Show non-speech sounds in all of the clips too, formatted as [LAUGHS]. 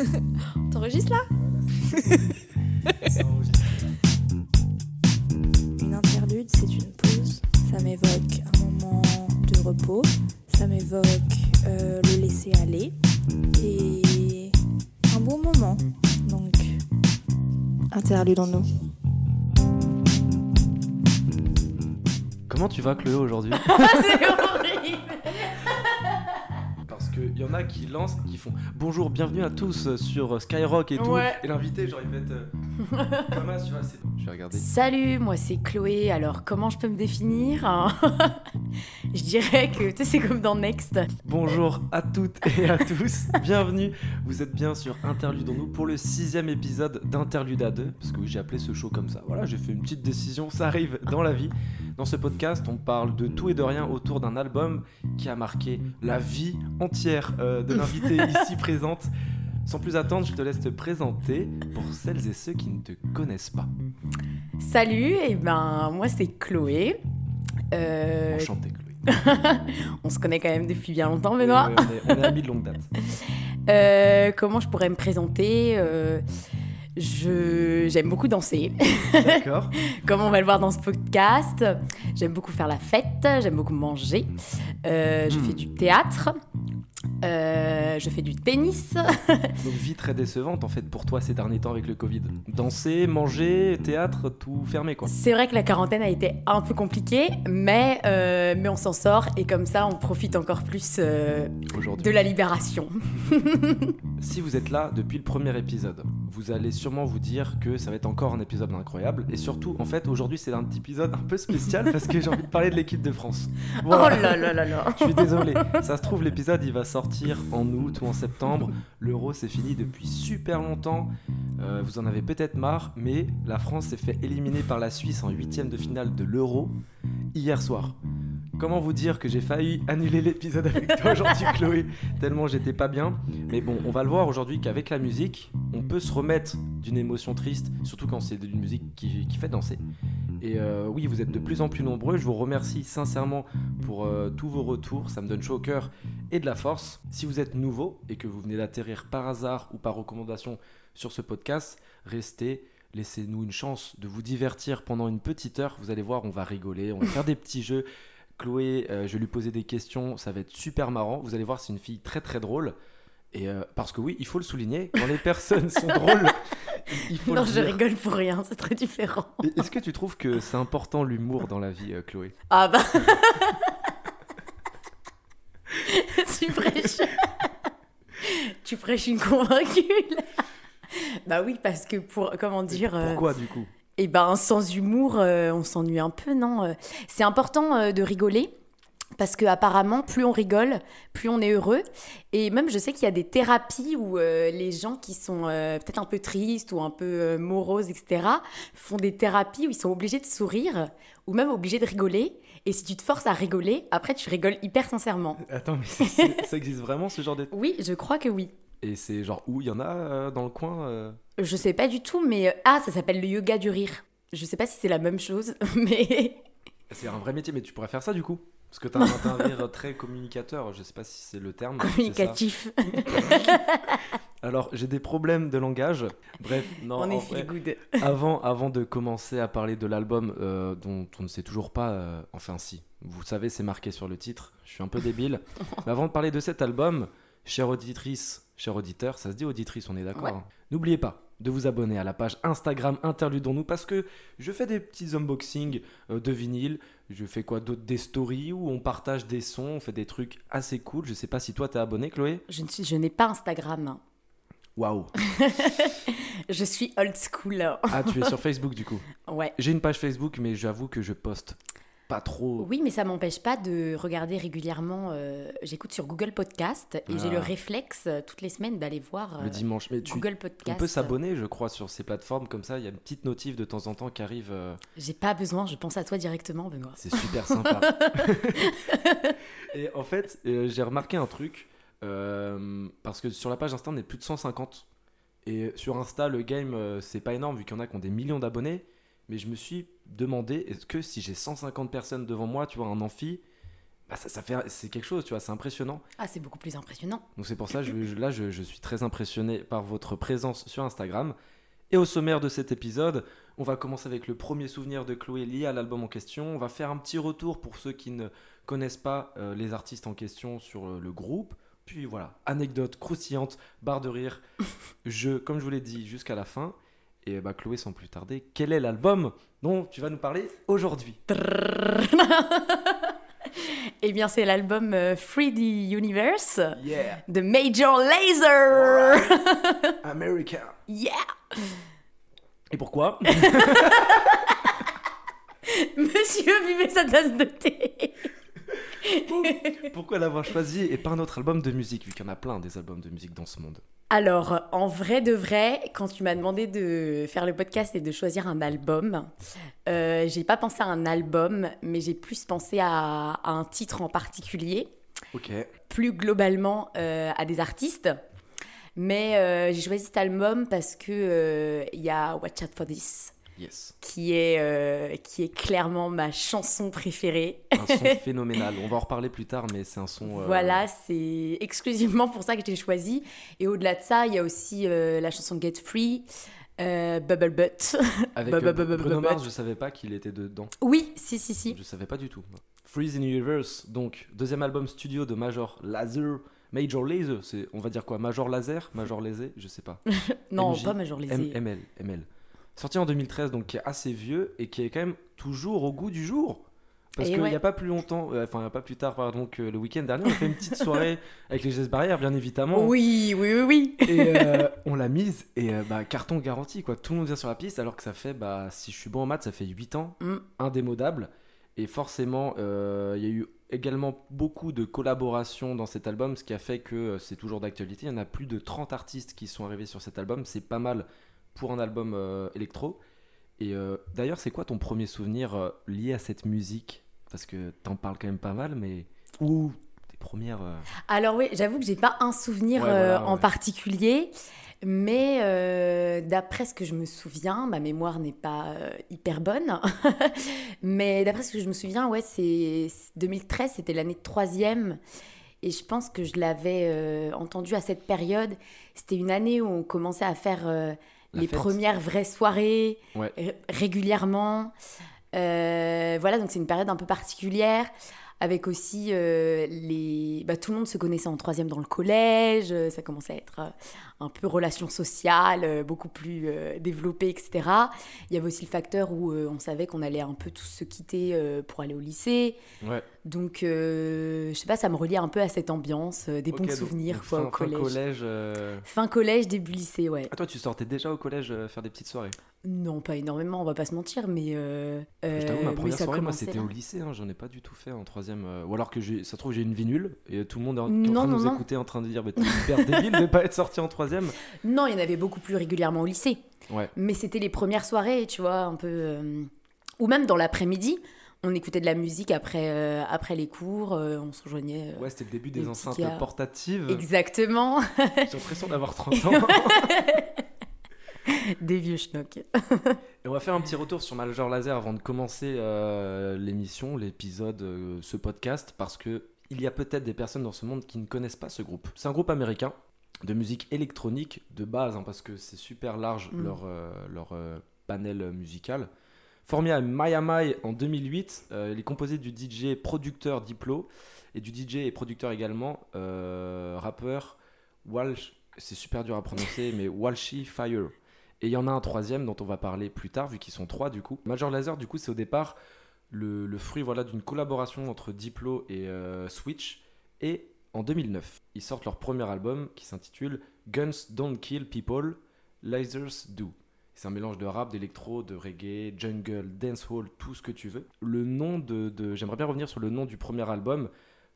[LAUGHS] T'enregistres là [LAUGHS] Une interlude, c'est une pause. Ça m'évoque un moment de repos. Ça m'évoque euh, le laisser aller. Et un bon moment. Donc, interlude en nous. Comment tu vas, Chloé, aujourd'hui? [LAUGHS] C'est horrible y en a qui lancent, qui font bonjour, bienvenue à tous sur Skyrock et tout. Ouais. Et l'invité, genre, il va être. [LAUGHS] Thomas, tu vois, c'est. Je vais regarder. Salut, moi c'est Chloé. Alors, comment je peux me définir hein [LAUGHS] Je dirais que tu sais, c'est comme dans Next. Bonjour à toutes et à tous, bienvenue. Vous êtes bien sur Interludons-nous pour le sixième épisode d'Interlude à 2, parce que oui, j'ai appelé ce show comme ça. Voilà, j'ai fait une petite décision, ça arrive dans la vie. Dans ce podcast, on parle de tout et de rien autour d'un album qui a marqué la vie entière euh, de l'invité [LAUGHS] ici présente. Sans plus attendre, je te laisse te présenter pour celles et ceux qui ne te connaissent pas. Salut, et ben moi c'est Chloé. Euh, Enchanté, Chloé. [LAUGHS] on se connaît quand même depuis bien longtemps, Benoît. Ouais, on est, on est amis de longue date. [LAUGHS] Euh, comment je pourrais me présenter Euh, je j'aime beaucoup danser, D'accord [LAUGHS] comme on va le voir dans ce podcast. J'aime beaucoup faire la fête, j'aime beaucoup manger. Euh, je Hmm. fais du théâtre. Euh, je fais du tennis. [LAUGHS] Donc vie très décevante en fait pour toi ces derniers temps avec le Covid. Danser, manger, théâtre, tout fermé quoi. C'est vrai que la quarantaine a été un peu compliquée, mais, euh, mais on s'en sort et comme ça on profite encore plus euh, Aujourd'hui. de la libération. [LAUGHS] Si vous êtes là depuis le premier épisode, vous allez sûrement vous dire que ça va être encore un épisode incroyable. Et surtout, en fait, aujourd'hui c'est un épisode un peu spécial parce que j'ai envie de parler de l'équipe de France. Voilà. Oh là là là là Je suis désolé. Ça se trouve, l'épisode il va sortir en août ou en septembre. L'euro c'est fini depuis super longtemps. Euh, vous en avez peut-être marre, mais la France s'est fait éliminer par la Suisse en huitième de finale de l'euro hier soir. Comment vous dire que j'ai failli annuler l'épisode avec toi [LAUGHS] aujourd'hui, Chloé, tellement j'étais pas bien. Mais bon, on va le voir aujourd'hui qu'avec la musique, on peut se remettre d'une émotion triste, surtout quand c'est d'une musique qui, qui fait danser. Et euh, oui, vous êtes de plus en plus nombreux. Je vous remercie sincèrement pour euh, tous vos retours. Ça me donne chaud au cœur et de la force. Si vous êtes nouveau et que vous venez d'atterrir par hasard ou par recommandation sur ce podcast, restez. Laissez-nous une chance de vous divertir pendant une petite heure. Vous allez voir, on va rigoler, on va faire des petits jeux. Chloé, euh, je vais lui poser des questions. Ça va être super marrant. Vous allez voir, c'est une fille très très drôle. Et euh, parce que oui, il faut le souligner, quand les [LAUGHS] personnes sont drôles, il faut Non, le je dire. rigole pour rien, c'est très différent. Et Est-ce que tu trouves que c'est important l'humour dans la vie, euh, Chloé? Ah bah. [LAUGHS] tu prêches. tu prêches une convaincue. là. bah oui, parce que pour. Comment dire. euh, Pourquoi du coup? Eh ben, sans humour, euh, on s'ennuie un peu, non Euh, C'est important euh, de rigoler. Parce que apparemment, plus on rigole, plus on est heureux. Et même, je sais qu'il y a des thérapies où euh, les gens qui sont peut-être un peu tristes ou un peu moroses, etc., font des thérapies où ils sont obligés de sourire ou même obligés de rigoler. Et si tu te forces à rigoler, après, tu rigoles hyper sincèrement. Attends, mais ça existe vraiment ce genre de... Oui, je crois que oui. Et c'est genre où il y en a euh, dans le coin euh Je sais pas du tout, mais euh, ah, ça s'appelle le yoga du rire. Je sais pas si c'est la même chose, [LAUGHS] mais [LAUGHS] C'est un vrai métier, mais tu pourrais faire ça du coup Parce que t'as un, un rire très communicateur, je sais pas si c'est le terme. communicatif. [LAUGHS] Alors, j'ai des problèmes de langage. Bref, non, on est vrai, good. avant, avant de commencer à parler de l'album euh, dont on ne sait toujours pas, euh, enfin si, vous savez, c'est marqué sur le titre, je suis un peu débile. Mais avant de parler de cet album, chère auditrice, cher auditeur, ça se dit auditrice, on est d'accord Ouais. hein N'oubliez pas de vous abonner à la page Instagram Interludons-nous parce que je fais des petits unboxings euh, de vinyle, je fais quoi d'autre Des stories où on partage des sons, on fait des trucs assez cool. Je sais pas si toi t'es abonné, Chloé Je ne suis, je n'ai pas Instagram. Waouh [LAUGHS] Je suis old school. Ah, tu es sur Facebook du coup Ouais. J'ai une page Facebook, mais j'avoue que je poste pas trop. Oui, mais ça m'empêche pas de regarder régulièrement. euh, J'écoute sur Google Podcast et j'ai Ah. le réflexe euh, toutes les semaines d'aller voir euh, Le dimanche, mais tu, Google Podcast. on peut s'abonner, je crois, sur ces plateformes comme ça. Il y a une petite notif de temps en temps qui arrive. euh, J'ai pas besoin, je pense à toi directement, Benoît. c'est super sympa. [LAUGHS] [LAUGHS] Et en fait, euh, j'ai remarqué un truc euh, parce que sur la page Insta, on est plus de 150. Et sur Insta, le game, euh, c'est pas énorme vu qu'il y en a qui ont des millions d'abonnés. Mais je me suis demandé, est-ce que si j'ai 150 personnes devant moi, tu vois, un amphi, bah, ça, ça fait, c'est quelque chose, tu vois, c'est impressionnant. Ah, c'est beaucoup plus impressionnant. Donc c'est pour ça, je, je- là, je, je suis très impressionné par votre présence sur Instagram. Et au sommaire de cet épisode, on va commencer avec le premier souvenir de Chloé lié à l'album en question. On va faire un petit retour pour ceux qui ne connaissent pas euh, les artistes en question sur euh, le groupe. Puis voilà, anecdote croustillante, barre de rire, [LAUGHS] jeu, comme je vous l'ai dit, jusqu'à la fin. Et bah Chloé, sans plus tarder, quel est l'album dont tu vas nous parler aujourd'hui? [LAUGHS] Eh bien, c'est l'album euh, 3D Universe Yeah, de Major Lazer. [LAUGHS] America. Yeah. Et pourquoi? [LAUGHS] Monsieur buvez sa tasse de thé. [LAUGHS] Pourquoi l'avoir choisi et pas un autre album de musique, vu qu'il y en a plein des albums de musique dans ce monde Alors, en vrai de vrai, quand tu m'as demandé de faire le podcast et de choisir un album, euh, j'ai pas pensé à un album, mais j'ai plus pensé à, à un titre en particulier, Ok. plus globalement euh, à des artistes. Mais euh, j'ai choisi cet album parce que il y a Watch Out for This, Yes. qui est, euh, qui est clairement ma chanson préférée. Un son [LAUGHS] phénoménal. On va en reparler plus tard, mais c'est un son. euh, Voilà, c'est exclusivement pour ça que j'ai choisi. Et au-delà de ça, il y a aussi euh, la chanson Get Free, Bubble Butt. [LAUGHS] Avec Bruno Mars, bah. je savais pas qu'il était dedans. oui, si, si, si. Je savais pas du tout. Freeze in Universe, donc deuxième album studio de Major Lazer. Major Lazer, c'est on va dire quoi Major Laser Major Laser Je sais pas. [LAUGHS] Non, MJ, pas Major Lazer. M- ML, ML. Sorti en 2013, donc qui est assez vieux et qui est quand même toujours au goût du jour. Parce qu'il n'y a pas plus longtemps, euh, enfin pas plus tard, pardon, que le week-end dernier, on a fait une petite soirée [LAUGHS] avec les gestes barrières, bien évidemment. Oui, oui, oui, oui. Et euh, [LAUGHS] on l'a mise et euh, bah, carton garanti quoi. Tout le monde vient sur la piste alors que ça fait bah si je suis bon en maths ça fait 8 ans, Mm. indémodable. Et forcément il y a eu également beaucoup de collaborations dans cet album, ce qui a fait que c'est toujours d'actualité. Il y en a plus de 30 artistes qui sont arrivés sur cet album, c'est pas mal pour un album euh, électro. Et euh, d'ailleurs c'est quoi ton premier souvenir euh, lié à cette musique? Parce que t'en parles quand même pas mal, mais ou tes premières. Alors oui, j'avoue que j'ai pas un souvenir Ouais, en particulier, mais euh, d'après ce que je me souviens, ma mémoire n'est pas euh, hyper bonne, [LAUGHS] mais d'après ce que je me souviens, ouais, c'est 2013, c'était l'année de troisième, et je pense que je l'avais euh, entendu à cette période. C'était une année où on commençait à faire La les fête. premières vraies soirées Ouais. régulièrement. Euh, voilà, donc c'est une période un peu particulière. Avec aussi euh, les. Bah, tout le monde se connaissait en troisième dans le collège, euh, ça commençait à être un peu relation sociale, euh, beaucoup plus euh, développée, etc. Il y avait aussi le facteur où euh, on savait qu'on allait un peu tous se quitter pour aller au lycée. Ouais. Donc, euh, je sais pas, ça me reliait un peu à cette ambiance, des bons souvenirs donc quoi, fin, au fin collège. collège, euh, Fin collège, début lycée, ouais. Ah toi tu sortais déjà au collège faire des petites soirées? Non, pas énormément, on va pas se mentir, mais. euh, Je t'avoue euh, ma première soirée moi c'était au lycée, hein, j'en ai pas du tout fait en troisième. Ou alors que ça se trouve j'ai une vie nulle et tout le monde est en, en Non, train de nous non. écouter en train de dire mais t'es hyper débile de pas être sorti en troisième. Non, il y en avait beaucoup plus régulièrement au lycée. Ouais. Mais c'était les premières soirées, tu vois, un peu. euh, Ou même dans l'après-midi, on écoutait de la musique après, euh, après les cours, euh, on se rejoignent. euh, Ouais c'était le début Des enceintes portatives. Exactement, J'ai l'impression d'avoir 30 ans. [LAUGHS] des vieux schnocks. Et on va faire un petit retour sur Major Laser avant de commencer euh, l'émission, l'épisode, euh, ce podcast, parce que il y a peut-être des personnes dans ce monde qui ne connaissent pas ce groupe. C'est un groupe américain de musique électronique de base, hein, parce que c'est super large Mm. leur, euh, leur euh, panel musical. Formé à Miami en 2008, euh, il est composé du DJ producteur Diplo et du DJ et producteur également, euh, rappeur Walsh, c'est super dur à prononcer, [LAUGHS] mais Walshy Fire. Et il y en a un troisième dont on va parler plus tard, vu qu'ils sont trois du coup. Major Lazer, du coup, c'est au départ le, le fruit voilà, d'une collaboration entre Diplo et euh, Switch. Et en 2009, ils sortent leur premier album qui s'intitule Guns Don't Kill People, Lasers Do. C'est un mélange de rap, d'électro, de reggae, jungle, dancehall, tout ce que tu veux. Le nom de, de- j'aimerais bien revenir sur le nom du premier album,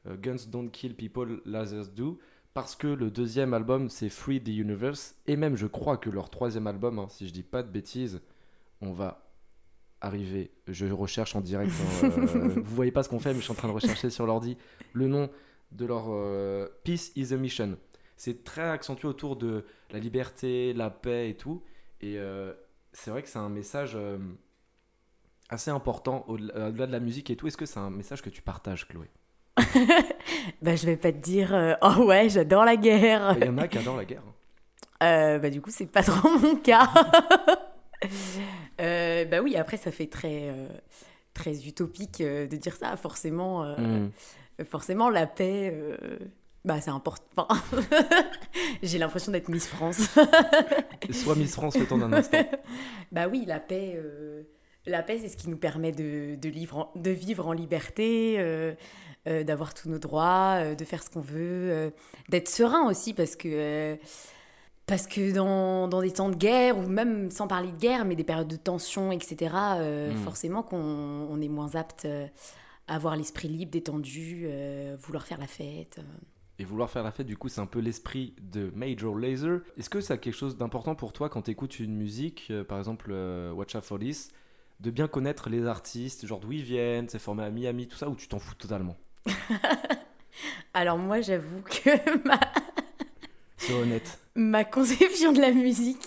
euh, Guns Don't Kill People, Lasers Do, parce que le deuxième album c'est Free the Universe, et même je crois que leur troisième album, hein, si je dis pas de bêtises, on va arriver. Je recherche en direct. hein, euh, [LAUGHS] vous voyez pas ce qu'on fait, mais je suis en train de rechercher sur l'ordi le nom de leur euh, Peace is a Mission. C'est très accentué autour de la liberté, la paix et tout. Et euh, c'est vrai que c'est un message euh, assez important au-delà de la musique et tout. Est-ce que c'est un message que tu partages, Chloé? [LAUGHS] Bah, je vais pas te dire oh ouais, j'adore la guerre. Il y en a qui adorent la guerre. Euh, bah, du coup, c'est pas [LAUGHS] trop mon cas. [LAUGHS] Bah oui, après, ça fait très, très utopique de dire ça. Forcément, Mm. Forcément la paix, euh, bah, c'est important. Enfin, [LAUGHS] J'ai l'impression d'être Miss France. [LAUGHS] Soit Miss France le temps d'un instant. [LAUGHS] bah oui, la paix, euh, la paix, c'est ce qui nous permet de, de, livre en- de vivre en liberté, euh, euh, d'avoir tous nos droits, de faire ce qu'on veut, d'être serein aussi, parce que, parce que dans, dans des temps de guerre, ou même sans parler de guerre, mais des périodes de tension, etc., euh, Mm. forcément qu'on on est moins apte avoir l'esprit libre, détendu, euh, vouloir faire la fête. euh. Et vouloir faire la fête, du coup, c'est un peu l'esprit de Major Lazer. Est-ce que ça a quelque chose d'important pour toi quand tu écoutes une musique, euh, par exemple Watch Out for This, de bien connaître les artistes, genre d'où ils viennent, c'est formé à Miami, tout ça, ou tu t'en fous totalement? [LAUGHS] Alors moi, j'avoue que [LAUGHS] ma, Honnête. ma conception de la musique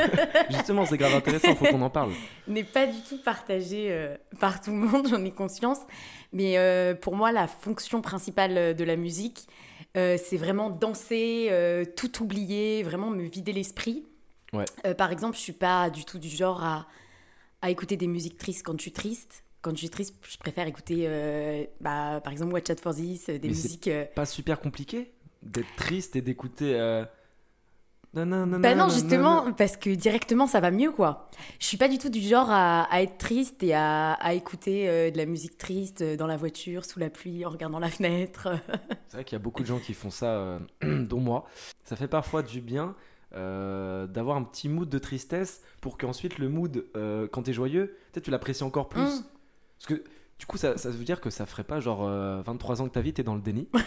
[LAUGHS] Justement, c'est grave intéressant, faut qu'on en parle. [LAUGHS] n'est pas du tout partagée euh, par tout le monde, j'en ai conscience. Mais euh, pour moi, la fonction principale euh, de la musique, euh, c'est vraiment danser, tout oublier, vraiment me vider l'esprit. Ouais. Par exemple, je suis pas du tout du genre à, à écouter des musiques tristes quand je suis triste. Quand je suis triste, je préfère écouter, euh, bah, par exemple, Watch Out for This, des Mais musiques. euh, Pas super compliqué? D'être triste et d'écouter. Euh... nanana, Bah non, nanana. justement, parce que directement, ça va mieux, quoi. Je suis pas du tout du genre à, à être triste et à, à écouter euh, de la musique triste euh, dans la voiture, sous la pluie, en regardant la fenêtre. [LAUGHS] C'est vrai qu'il y a beaucoup de gens qui font ça, euh, [CLEARS THROAT] dont moi. Ça fait parfois du bien euh, d'avoir un petit mood de tristesse pour qu'ensuite le mood, quand t'es joyeux, peut-être tu l'apprécies encore plus. Mm. Parce que du coup, ça, ça veut dire que ça ferait pas genre euh, 23 ans que ta vie, t'es dans le déni. [LAUGHS]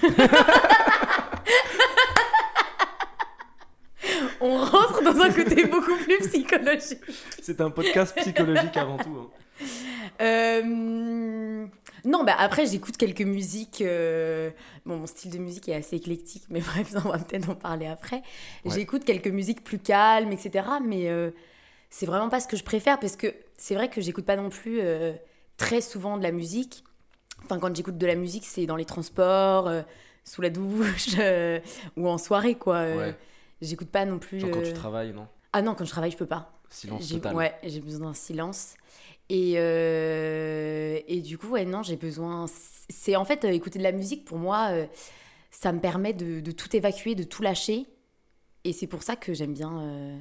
On rentre dans un côté beaucoup plus psychologique. C'est un podcast psychologique avant tout. hein. Euh, Non, bah après, j'écoute quelques musiques. euh, Bon, mon style de musique est assez éclectique, mais [LAUGHS] bref, on va peut-être en parler après. Ouais. J'écoute quelques musiques plus calmes, etc. Mais euh, c'est vraiment pas ce que je préfère parce que c'est vrai que j'écoute pas non plus très souvent de la musique. Enfin, quand j'écoute de la musique, c'est dans les transports, sous la douche [LAUGHS] ou en soirée, quoi. Ouais. J'écoute pas non plus. Genre quand euh, tu travailles, non? Ah non, quand je travaille, je peux pas. Silence total. Ouais, j'ai besoin d'un silence. Et, euh, et du coup, ouais, non, j'ai besoin. C'est en fait, euh, écouter de la musique, pour moi, euh, ça me permet de, de tout évacuer, de tout lâcher. Et c'est pour ça que j'aime bien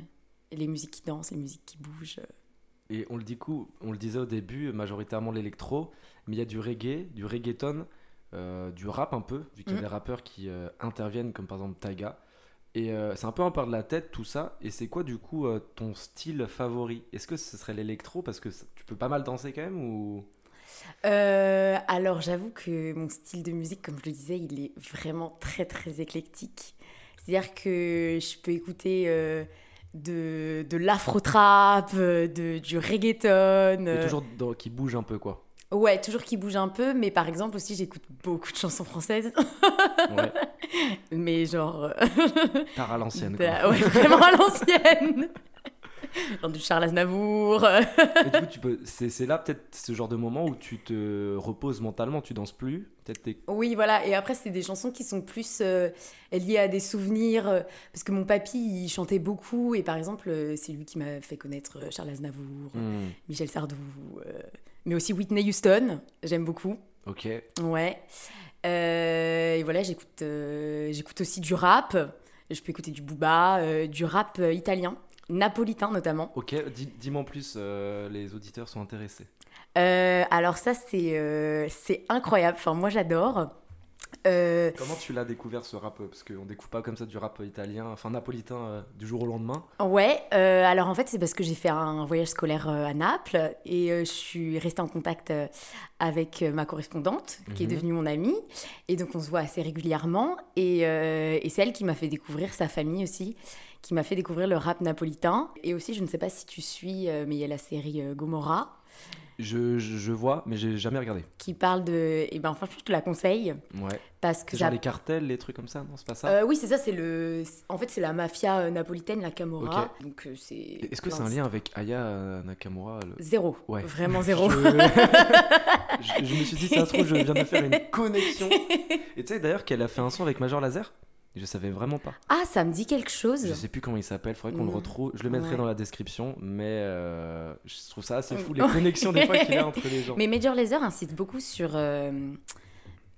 les musiques qui dansent, les musiques qui bougent. Et on le, dit coup, on le disait au début, majoritairement l'électro, mais il y a du reggae, du reggaeton, du rap un peu, vu qu'il y a Mhm. des rappeurs qui interviennent, comme par exemple Taiga. Et euh, c'est un peu un part de la tête tout ça. Et c'est quoi du coup euh, ton style favori? Est-ce que ce serait l'électro Parce que ça- tu peux pas mal danser quand même ou... Euh, alors, j'avoue que mon style de musique, comme je le disais, il est vraiment très, très éclectique. C'est-à-dire que je peux écouter euh, de, de l'afro-trap, euh, de, du reggaeton. Et euh, toujours dans- qui bouge un peu quoi. Ouais, toujours qui bouge un peu, mais par exemple aussi j'écoute beaucoup de chansons françaises, Ouais, [LAUGHS] mais genre euh, tard à l'ancienne quoi. ouais, vraiment à l'ancienne, genre du Charles Aznavour. euh. Et du coup, tu peux... c'est c'est là peut-être ce genre de moment où tu te reposes mentalement, tu danses plus. Peut-être t'es- Oui, voilà. Et après c'est des chansons qui sont plus euh, liées à des souvenirs, euh, parce que mon papy il chantait beaucoup et par exemple euh, c'est lui qui m'a fait connaître euh, Charles Aznavour, Hmm, Michel Sardou, euh, mais aussi Whitney Houston. J'aime beaucoup. Ok. Ouais. Euh, et voilà, j'écoute euh, j'écoute aussi du rap. Je peux écouter du booba, euh, du rap italien, napolitain notamment. Ok, dis- dis-moi en plus, les auditeurs sont intéressés. Alors ça, c'est c'est incroyable. Enfin, moi, j'adore. Euh, Comment tu l'as découvert ce rap Parce qu'on découvre pas comme ça du rap italien, enfin napolitain euh, du jour au lendemain. ouais, euh, alors en fait, c'est parce que j'ai fait un voyage scolaire euh, à Naples et euh, je suis restée en contact euh, avec euh, ma correspondante, qui est Mhm. devenue mon amie. Et donc, on se voit assez régulièrement. Et, euh, et c'est elle qui m'a fait découvrir sa famille aussi, qui m'a fait découvrir le rap napolitain. Et aussi, je ne sais pas si tu suis, euh, mais il y a la série euh, Gomorrah. Je, je, je vois, mais j'ai jamais regardé. qui parle de. Et ben, franchement, je te la conseille Ouais. parce que C'est genre ça. les cartels, les trucs comme ça, non C'est pas ça Euh, oui, c'est ça, c'est le. En fait, c'est la mafia euh, napolitaine, la Camorra. Donc, euh, c'est. Est-ce que c'est un lien avec Aya Nakamura le- Zéro. Ouais. Vraiment zéro. Je... [LAUGHS] me suis dit, ça se trouve, je viens de faire une connexion. [LAUGHS] Et tu sais d'ailleurs qu'elle a fait un son avec Major Laser Je savais vraiment pas. Ah, ça me dit quelque chose. Je sais plus comment il s'appelle, faudrait qu'on le Mm. retrouve. Je le mettrai Ouais. dans la description, mais euh, je trouve ça assez fou, les [LAUGHS] connexions des fois qu'il y a entre les gens. Mais Major Lazer incite beaucoup sur, euh,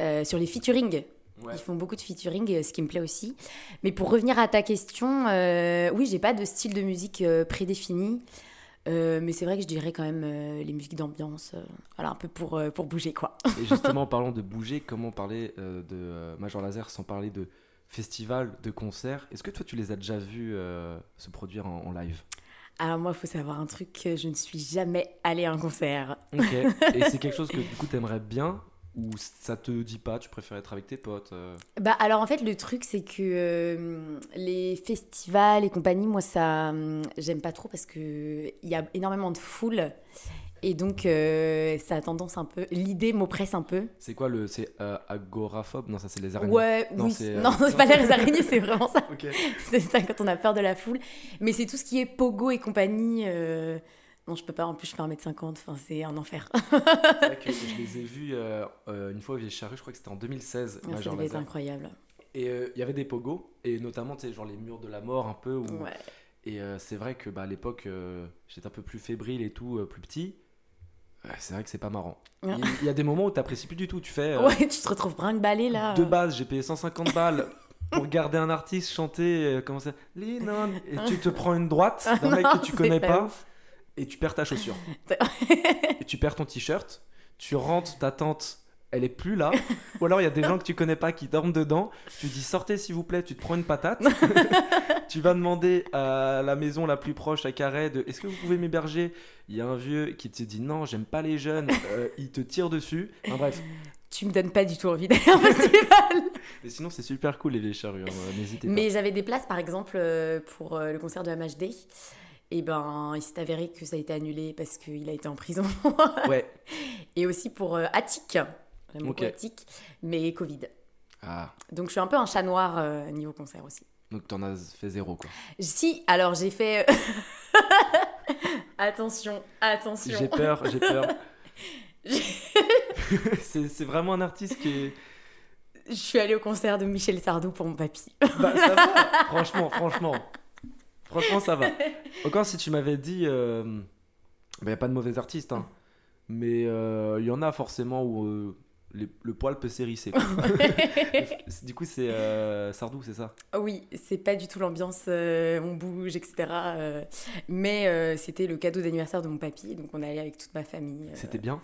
euh, sur les featuring. Ouais. Ils font beaucoup de featuring, ce qui me plaît aussi. Mais pour revenir à ta question, oui, j'ai pas de style de musique prédéfini. Euh, mais c'est vrai que je dirais quand même euh, les musiques d'ambiance, euh, voilà, un peu pour, pour bouger quoi. Et justement, en [LAUGHS] parlant de bouger, comment parler de Major Laser sans parler de festivals, de concerts Est-ce que toi, tu les as déjà vus euh, se produire en, en live? Alors moi, il faut savoir un truc, je ne suis jamais allée à un concert. Ok. Et c'est quelque chose que [LAUGHS] du coup, t'aimerais bien ou ça te dit pas Tu préfères être avec tes potes euh? Bah alors en fait le truc c'est que euh, les festivals et compagnie moi ça hum, j'aime pas trop parce que il y a énormément de foule et donc euh, ça a tendance un peu l'idée m'oppresse un peu. C'est quoi le. C'est euh, agoraphobe? Non, ça, c'est les araignées. Ouais, Non, oui, c'est, euh, non, c'est pas les [LAUGHS] araignées, c'est vraiment ça. Ok. [LAUGHS] C'est ça quand on a peur de la foule. Mais c'est tout ce qui est pogo et compagnie. euh, Non, je peux pas. En plus, je fais 1m50. Enfin, c'est un enfer. C'est vrai que [LAUGHS] je les ai vus euh, une fois au Vieille Charrue, je crois que c'était en 2016, ça Major devait être Laser. incroyable. Et il y avait des pogos, et notamment, tu sais, genre les murs de la mort un peu. Où... Ouais. Et c'est vrai que bah, à l'époque, j'étais un peu plus fébrile et tout, plus petit. Ouais, c'est vrai que c'est pas marrant. Ouais. Il y a des moments où t'apprécies plus du tout. Tu fais. euh, Ouais, tu te retrouves brinque-ballé là. De base, j'ai payé 150 balles pour regarder un artiste chanter. euh, comment ça. Et tu te prends une droite [LAUGHS] d'un mec que tu connais pas et tu perds ta chaussure. [LAUGHS] Et tu perds ton t-shirt. Tu rentres, ta tante, elle est plus là. [LAUGHS] Ou alors il y a des gens que tu connais pas qui dorment dedans. Tu dis sortez s'il vous plaît, tu te prends une patate. [LAUGHS] tu vas demander à la maison la plus proche à Carré de est-ce que vous pouvez m'héberger? Il y a un vieux qui te dit non, j'aime pas les jeunes. [LAUGHS] Euh, il te tire dessus. Enfin, bref. Tu me donnes pas du tout envie d'aller un festival. Et sinon c'est super cool les vieilles charrues. hein, N'hésitez pas. Mais j'avais des places, par exemple, euh, pour euh, le concert de MHD. Et ben, il s'est avéré que ça a été annulé parce qu'il a été en prison. Ouais. Et aussi pour euh, Attic. J'aime beaucoup Ok. Attic. Mais Covid. Ah. Donc je suis un peu un chat noir euh, niveau concert aussi. Donc t'en as fait zéro quoi. Si, alors j'ai fait. [LAUGHS] attention, attention. J'ai peur, j'ai peur. [LAUGHS] [LAUGHS] c'est c'est vraiment un artiste qui est. Je suis allée au concert de Michel Sardou pour mon papy. Bah ça va, franchement, franchement. Franchement ça va. Encore si tu m'avais dit. Il n'y a pas de mauvais artistes, hein. Mais il y en a forcément où le poil peut s'hérisser. [LAUGHS] du coup c'est euh, Sardou, c'est ça? Oui, c'est pas du tout l'ambiance, euh, on bouge, etc. euh, mais euh, c'était le cadeau d'anniversaire de mon papy, donc on est allé avec toute ma famille. C'était bien?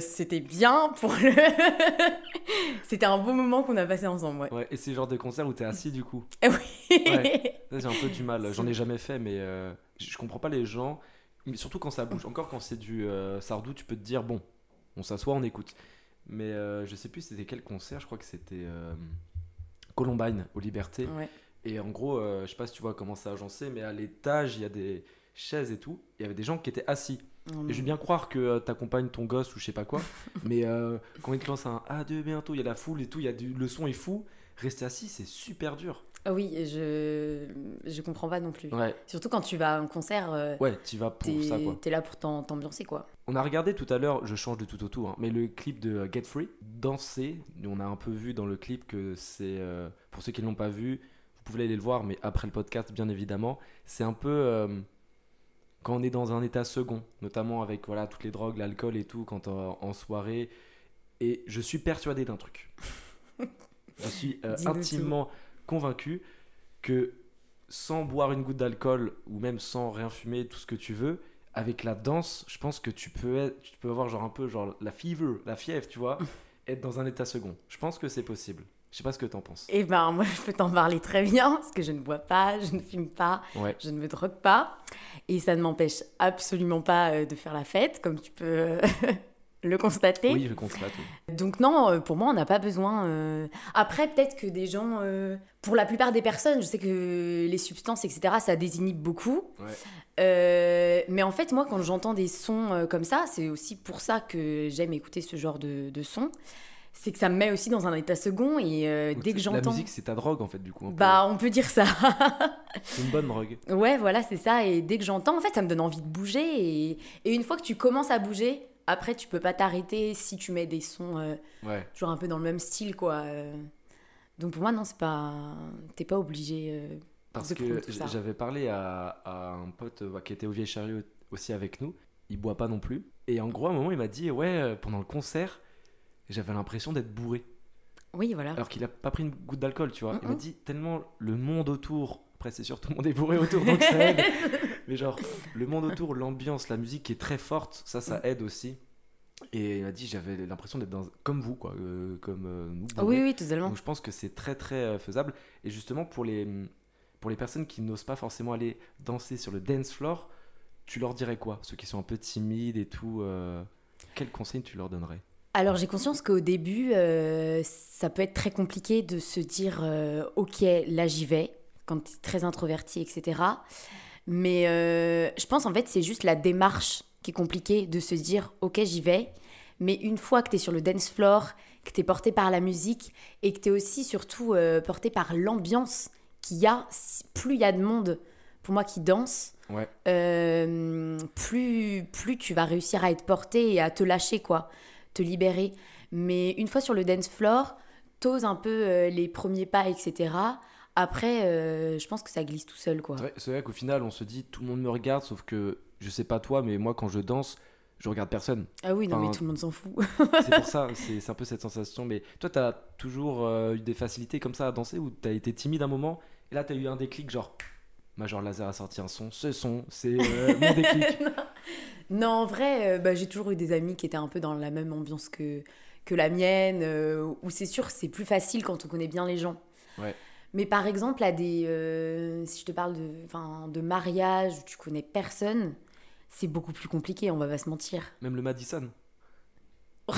C'était bien pour le. [LAUGHS] c'était un beau moment qu'on a passé ensemble, ouais. Ouais, et c'est le genre de concert où t'es assis du coup? [LAUGHS] Oui. Ouais. J'ai un peu du mal. J'en ai jamais fait, mais je comprends pas les gens. Mais surtout quand ça bouge. Encore quand c'est du Sardou, tu peux te dire bon, on s'assoit, on écoute. Mais euh, je sais plus c'était quel concert. Je crois que c'était euh, Columbine aux Libertés. Ouais. Et en gros, euh, je sais pas si tu vois comment c'est agencé, mais à l'étage il y a des chaises et tout. Il y avait des gens qui étaient assis. Et je veux bien croire que euh, t'accompagnes ton gosse ou je sais pas quoi. [LAUGHS] mais euh, quand il te lance un adieu bientôt, il y a la foule et tout, il y a du, le son est fou. Rester assis, c'est super dur. Ah oui, je je comprends pas non plus. Ouais, Surtout quand tu vas à un concert, euh, ouais, tu vas pour ça quoi. t'es là pour t'am- t'ambiancer quoi. On a regardé tout à l'heure, je change de tout au tout, hein, mais le clip de Get Free, danser. On a un peu vu dans le clip que c'est, euh, pour ceux qui ne l'ont pas vu, vous pouvez aller le voir, mais après le podcast, bien évidemment. C'est un peu euh, quand on est dans un état second, notamment avec voilà toutes les drogues, l'alcool et tout, quand en soirée. Et je suis persuadé d'un truc. [LAUGHS] je suis intimement convaincu que sans boire une goutte d'alcool ou même sans rien fumer, tout ce que tu veux, avec la danse, je pense que tu peux, être, tu peux avoir genre un peu genre la fever, la fièvre, tu vois, [LAUGHS] être dans un état second. Je pense que c'est possible. Je sais pas ce que t'en penses. Et ben moi [LAUGHS] je peux t'en parler très bien parce que je ne bois pas, je ne fume pas, Ouais. je ne me drogue pas et ça ne m'empêche absolument pas euh, de faire la fête comme tu peux [LAUGHS] le constater. Oui, je constate. oui. Donc non, euh, pour moi, on n'a pas besoin. euh, Après, peut-être que des gens, euh, pour la plupart des personnes, je sais que les substances, etc., ça désinhibe beaucoup. Ouais. Euh, mais en fait, moi, quand j'entends des sons comme ça, c'est aussi pour ça que j'aime écouter ce genre de, de sons. C'est que ça me met aussi dans un état second et dès que La j'entends... musique, c'est ta drogue en fait, du coup. Bah, on peut dire ça. [LAUGHS] C'est une bonne drogue. Ouais, voilà, c'est ça. Et dès que j'entends, en fait, ça me donne envie de bouger. Et, et une fois que tu commences à bouger, après, tu peux pas t'arrêter si tu mets des sons euh, Ouais. toujours un peu dans le même style, quoi. euh. Donc pour moi, non, c'est pas. T'es pas obligé. euh, Parce de que j'avais parlé à, à un pote euh, qui était au Vieille Charrue aussi avec nous. Il boit pas non plus. Et en gros, à un moment, il m'a dit Ouais, euh, pendant le concert, j'avais l'impression d'être bourré. Oui, voilà. Alors qu'il a pas pris une goutte d'alcool, tu vois. Il m'a dit tellement le monde autour. Après, c'est sûr, tout le monde est bourré autour, donc [LAUGHS] ça aide. [LAUGHS] Mais genre, le monde autour, l'ambiance, la musique qui est très forte, ça, ça Mm. aide aussi. Et il m'a dit J'avais l'impression d'être dans... comme vous, quoi. euh, comme euh, nous. Ah oui, oui, totalement. Donc je pense que c'est très très euh, faisable. Et justement pour les, pour les personnes qui n'osent pas forcément aller danser sur le dance floor, tu leur dirais quoi? Ceux qui sont un peu timides et tout, euh, quel conseil tu leur donnerais? Alors j'ai conscience qu'au début, euh, ça peut être très compliqué de se dire ok, là j'y vais, quand tu es très introverti, etc. Mais euh, je pense en fait c'est juste la démarche qui est compliquée de se dire ok, j'y vais. Mais une fois que tu es sur le dance floor, que tu es porté par la musique et que tu es aussi surtout euh, porté par l'ambiance qu'il y a, plus il y a de monde pour moi qui danse, Ouais. euh, plus, plus tu vas réussir à être porté et à te lâcher, quoi, te libérer. Mais une fois sur le dance floor, t'oses un peu les premiers pas, etc. Après, euh, je pense que ça glisse tout seul, quoi. C'est vrai, qu'au final on se dit tout le monde me regarde, sauf que je sais pas toi, mais moi quand je danse, je regarde personne. Ah oui, non, Enfin, mais tout le monde s'en fout. [LAUGHS] C'est pour ça, c'est un peu cette sensation. Mais toi, t'as toujours euh, eu des facilités comme ça à danser ou t'as été timide un moment et là t'as eu un déclic, genre Major Laser a sorti un son, ce son, c'est euh, [LAUGHS] mon déclic. non, en vrai, bah, j'ai toujours eu des amis qui étaient un peu dans la même ambiance que, que la mienne, où c'est sûr, c'est plus facile quand on connaît bien les gens. Ouais. Mais par exemple, à des, euh, si je te parle de, de mariage où tu connais personne, c'est beaucoup plus compliqué, on va pas se mentir. Même le Madison. [LAUGHS]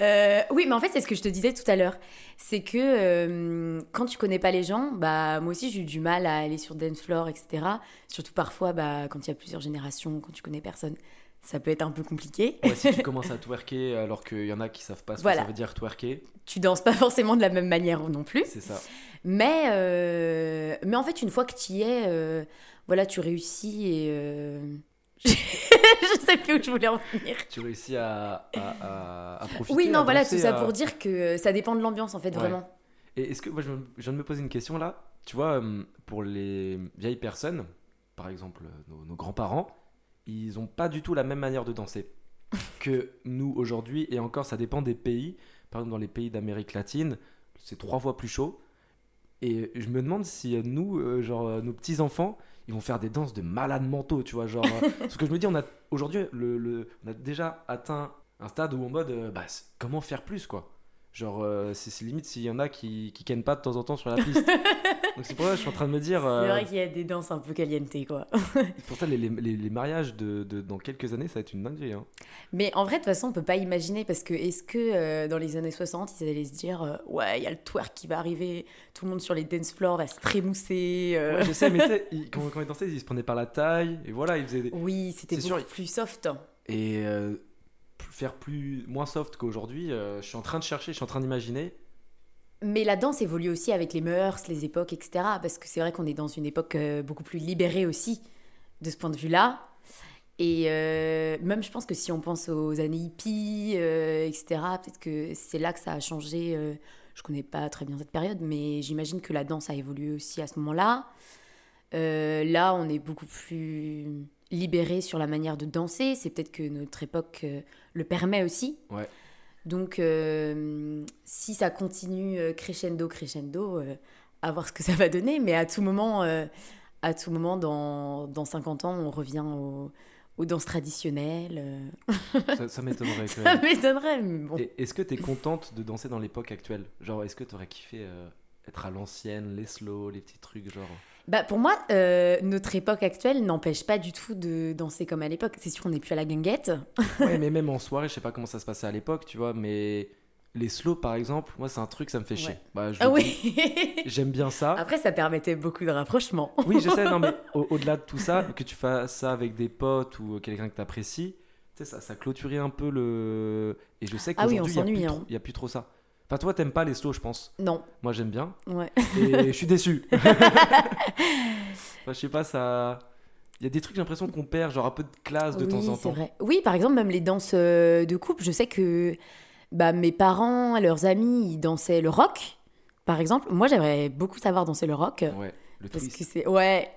Euh, oui, mais en fait, c'est ce que je te disais tout à l'heure. C'est que euh, quand tu connais pas les gens, bah moi aussi j'ai eu du mal à aller sur dance floor, etc. Surtout parfois, bah quand il y a plusieurs générations, quand tu connais personne, ça peut être un peu compliqué. Ouais, si tu [LAUGHS] commences à twerker alors qu'il y en a qui savent pas ce Voilà. que ça veut dire twerker, Tu danses pas [LAUGHS] forcément de la même manière non plus. c'est ça. Mais, euh, mais en fait, une fois que tu y es, euh, voilà, tu réussis et. euh, [LAUGHS] je sais plus où je voulais en venir. Tu réussis à, à, à- à profiter. Oui, non, voilà, tout ça pour dire que ça dépend de l'ambiance, en fait, Ouais. vraiment. Et est-ce que moi je, viens de me poser une question là Tu vois, euh, pour les vieilles personnes, par exemple nos, nos grands-parents, ils ont pas du tout la même manière de danser [LAUGHS] que nous aujourd'hui. Et encore, ça dépend des pays. Par exemple, dans les pays d'Amérique latine, c'est trois fois plus chaud. Et je me demande si nous, euh, genre euh, nos petits enfants, ils vont faire des danses de malades mentaux, tu vois, genre. euh, [LAUGHS] parce que je me dis, on a aujourd'hui, le, le- on a déjà atteint un stade où en mode, euh, bah, comment faire plus, quoi? Genre, euh, c'est c'est limite s'il y en a qui, qui kennent pas de temps en temps sur la piste. [LAUGHS] Donc c'est pour ça que je suis en train de me dire. C'est euh, vrai qu'il y a des danses un peu caliente, quoi. [LAUGHS] pour ça, les, les, les- mariages de, de- dans quelques années, ça va être une dinguerie. Hein. Mais en vrai, de toute façon, on peut pas imaginer parce que est-ce que euh, dans les années 60, ils allaient se dire euh, ouais, il y a le twerk qui va arriver, tout le monde sur les dance floors va se trémousser. euh. Ouais, je sais, mais tu sais, [LAUGHS] quand, quand ils dansaient, ils se prenaient par la taille, et voilà, ils faisaient des... Oui, c'était C'est beaucoup sûr, plus soft. Et euh, plus- faire plus, moins soft qu'aujourd'hui, euh, je suis en train de chercher, je suis en train d'imaginer. Mais la danse évolue aussi avec les mœurs, les époques, etc. Parce que c'est vrai qu'on est dans une époque euh, beaucoup plus libérée aussi, de ce point de vue-là. Et euh, même, je pense que si on pense aux années hippies, euh, etc., peut-être que c'est là que ça a changé. euh, je connais pas très bien cette période, mais j'imagine que la danse a évolué aussi à ce moment-là. Là, on est beaucoup plus libéré sur la manière de danser. C'est peut-être que notre époque le permet aussi. Ouais. Donc, euh, si ça continue euh, crescendo, crescendo, euh, à voir ce que ça va donner. Mais à tout moment, euh, à tout moment dans, dans 50 ans, on revient au- aux danses traditionnelles. Ça, ça m'étonnerait [LAUGHS] quand Ça m'étonnerait, mais bon. Est-ce que tu es contente de danser dans l'époque actuelle? Genre, est-ce que tu aurais kiffé être à l'ancienne, les slow, les petits trucs genre. Bah, pour moi, euh, notre époque actuelle n'empêche pas du tout de danser comme à l'époque. C'est sûr, on n'est plus à la guinguette. ouais, mais [LAUGHS] même en soirée, je sais pas comment ça se passait à l'époque, tu vois, mais les slow par exemple, moi c'est un truc, ça me fait chier. Ouais. Bah, Ah oui J'aime bien ça. Après, ça permettait beaucoup de rapprochements. [LAUGHS] Oui, je sais, non, mais [LAUGHS] au- au-delà de tout ça, que tu fasses ça avec des potes ou quelqu'un que tu apprécies, tu sais, ça, ça clôturait un peu le. Et je sais Ah oui, qu'aujourd'hui, il n'y a, hein. a plus trop ça. Enfin, toi, t'aimes pas les slow, je pense. Non, Moi, j'aime bien. ouais. Et je suis déçu. [LAUGHS] Enfin, je sais pas, ça. Il y a des trucs, j'ai l'impression qu'on perd, genre un peu de classe de oui, temps en c'est temps. vrai. Oui, par exemple, même les danses euh, de couple, je sais que bah, mes parents, leurs amis, ils dansaient le rock, par exemple. Moi, j'aimerais beaucoup savoir danser le rock. Ouais, le Parce twist. que c'est. Ouais.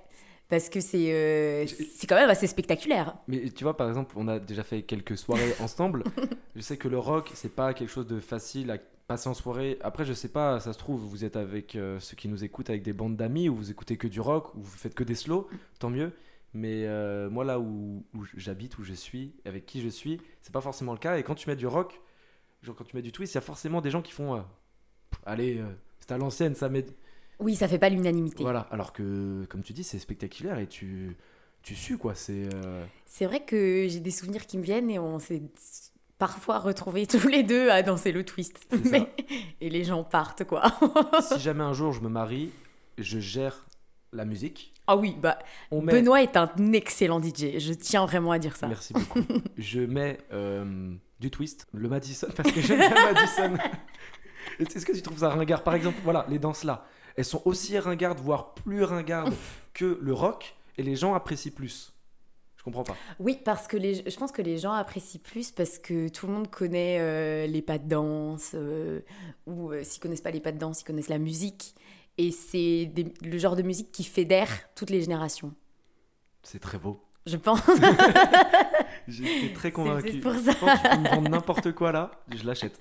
Parce que c'est euh, c'est quand même assez spectaculaire. Mais tu vois, par exemple, on a déjà fait quelques soirées ensemble. [LAUGHS] je sais que le rock, c'est pas quelque chose de facile à passer en soirée. Après, je sais pas, ça se trouve, vous êtes avec euh, ceux qui nous écoutent, avec des bandes d'amis, ou vous écoutez que du rock, ou vous faites que des slow, tant mieux. Mais euh, moi, là où, où j'habite, où je suis, avec qui je suis, c'est pas forcément le cas. Et quand tu mets du rock, genre quand tu mets du twist, il y a forcément des gens qui font. euh, allez, c'est à l'ancienne, ça met. Oui, ça fait pas l'unanimité. Voilà, alors que, comme tu dis, c'est spectaculaire et tu. Tu sues quoi, c'est. euh, C'est vrai que j'ai des souvenirs qui me viennent et on s'est parfois retrouvés tous les deux à danser le twist. Mais- Et les gens partent, quoi. si jamais un jour je me marie, je gère la musique. Ah oui, bah, On met. Benoît est un excellent DJ. Je tiens vraiment à dire ça. Merci beaucoup. [LAUGHS] je mets euh, du twist, le Madison, parce que j'aime bien Madison. [LAUGHS] Est-ce que tu trouves ça ringard? Par exemple, voilà, les danses là, elles sont aussi ringardes, voire plus ringardes que le rock, et les gens apprécient plus. Je comprends pas? Oui, parce que les, je pense que les gens apprécient plus parce que tout le monde connaît euh, les pas de danse, euh, ou euh, s'ils connaissent pas les pas de danse, ils connaissent la musique. Et c'est des- le genre de musique qui fédère toutes les générations. C'est très beau. Je pense. [LAUGHS] J'étais très convaincu. pour ça. Je pense que tu peux me vendre n'importe quoi là, je l'achète.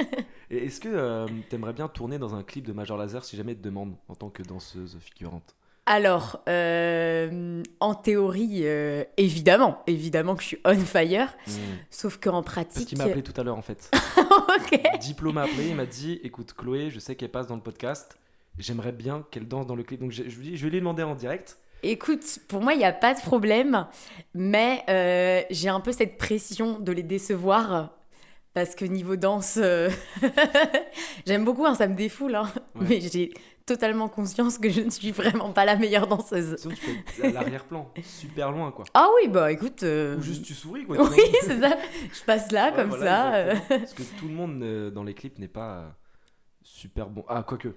[LAUGHS] Et est-ce que euh, t'aimerais bien tourner dans un clip de Major Laser si jamais ils te demande en tant que danseuse figurante? Alors, euh, en théorie, euh, évidemment, évidemment que je suis on fire, Hmm. sauf qu'en Parce pratique. qu'il m'a appelé tout à l'heure en fait. [LAUGHS] ok. Diplôme m'a appelé, il m'a dit écoute Chloé, je sais qu'elle passe dans le podcast, j'aimerais bien qu'elle danse dans le clip. Donc je, je je vais lui demander en direct. Écoute, pour moi, il n'y a pas de problème, mais euh, j'ai un peu cette pression de les décevoir. Parce que niveau danse, euh, [LAUGHS] j'aime beaucoup, hein, ça me défoule, hein, Ouais. mais j'ai totalement conscience que je ne suis vraiment pas la meilleure danseuse. Sinon tu peux être à l'arrière-plan, super loin quoi. Ah oui, bah écoute. euh, Ou juste tu souris quoi. Oui, c'est ça. Je passe là, Ouais, comme voilà, ça. euh. Parce que tout le monde dans les clips n'est pas super bon. Ah, quoique.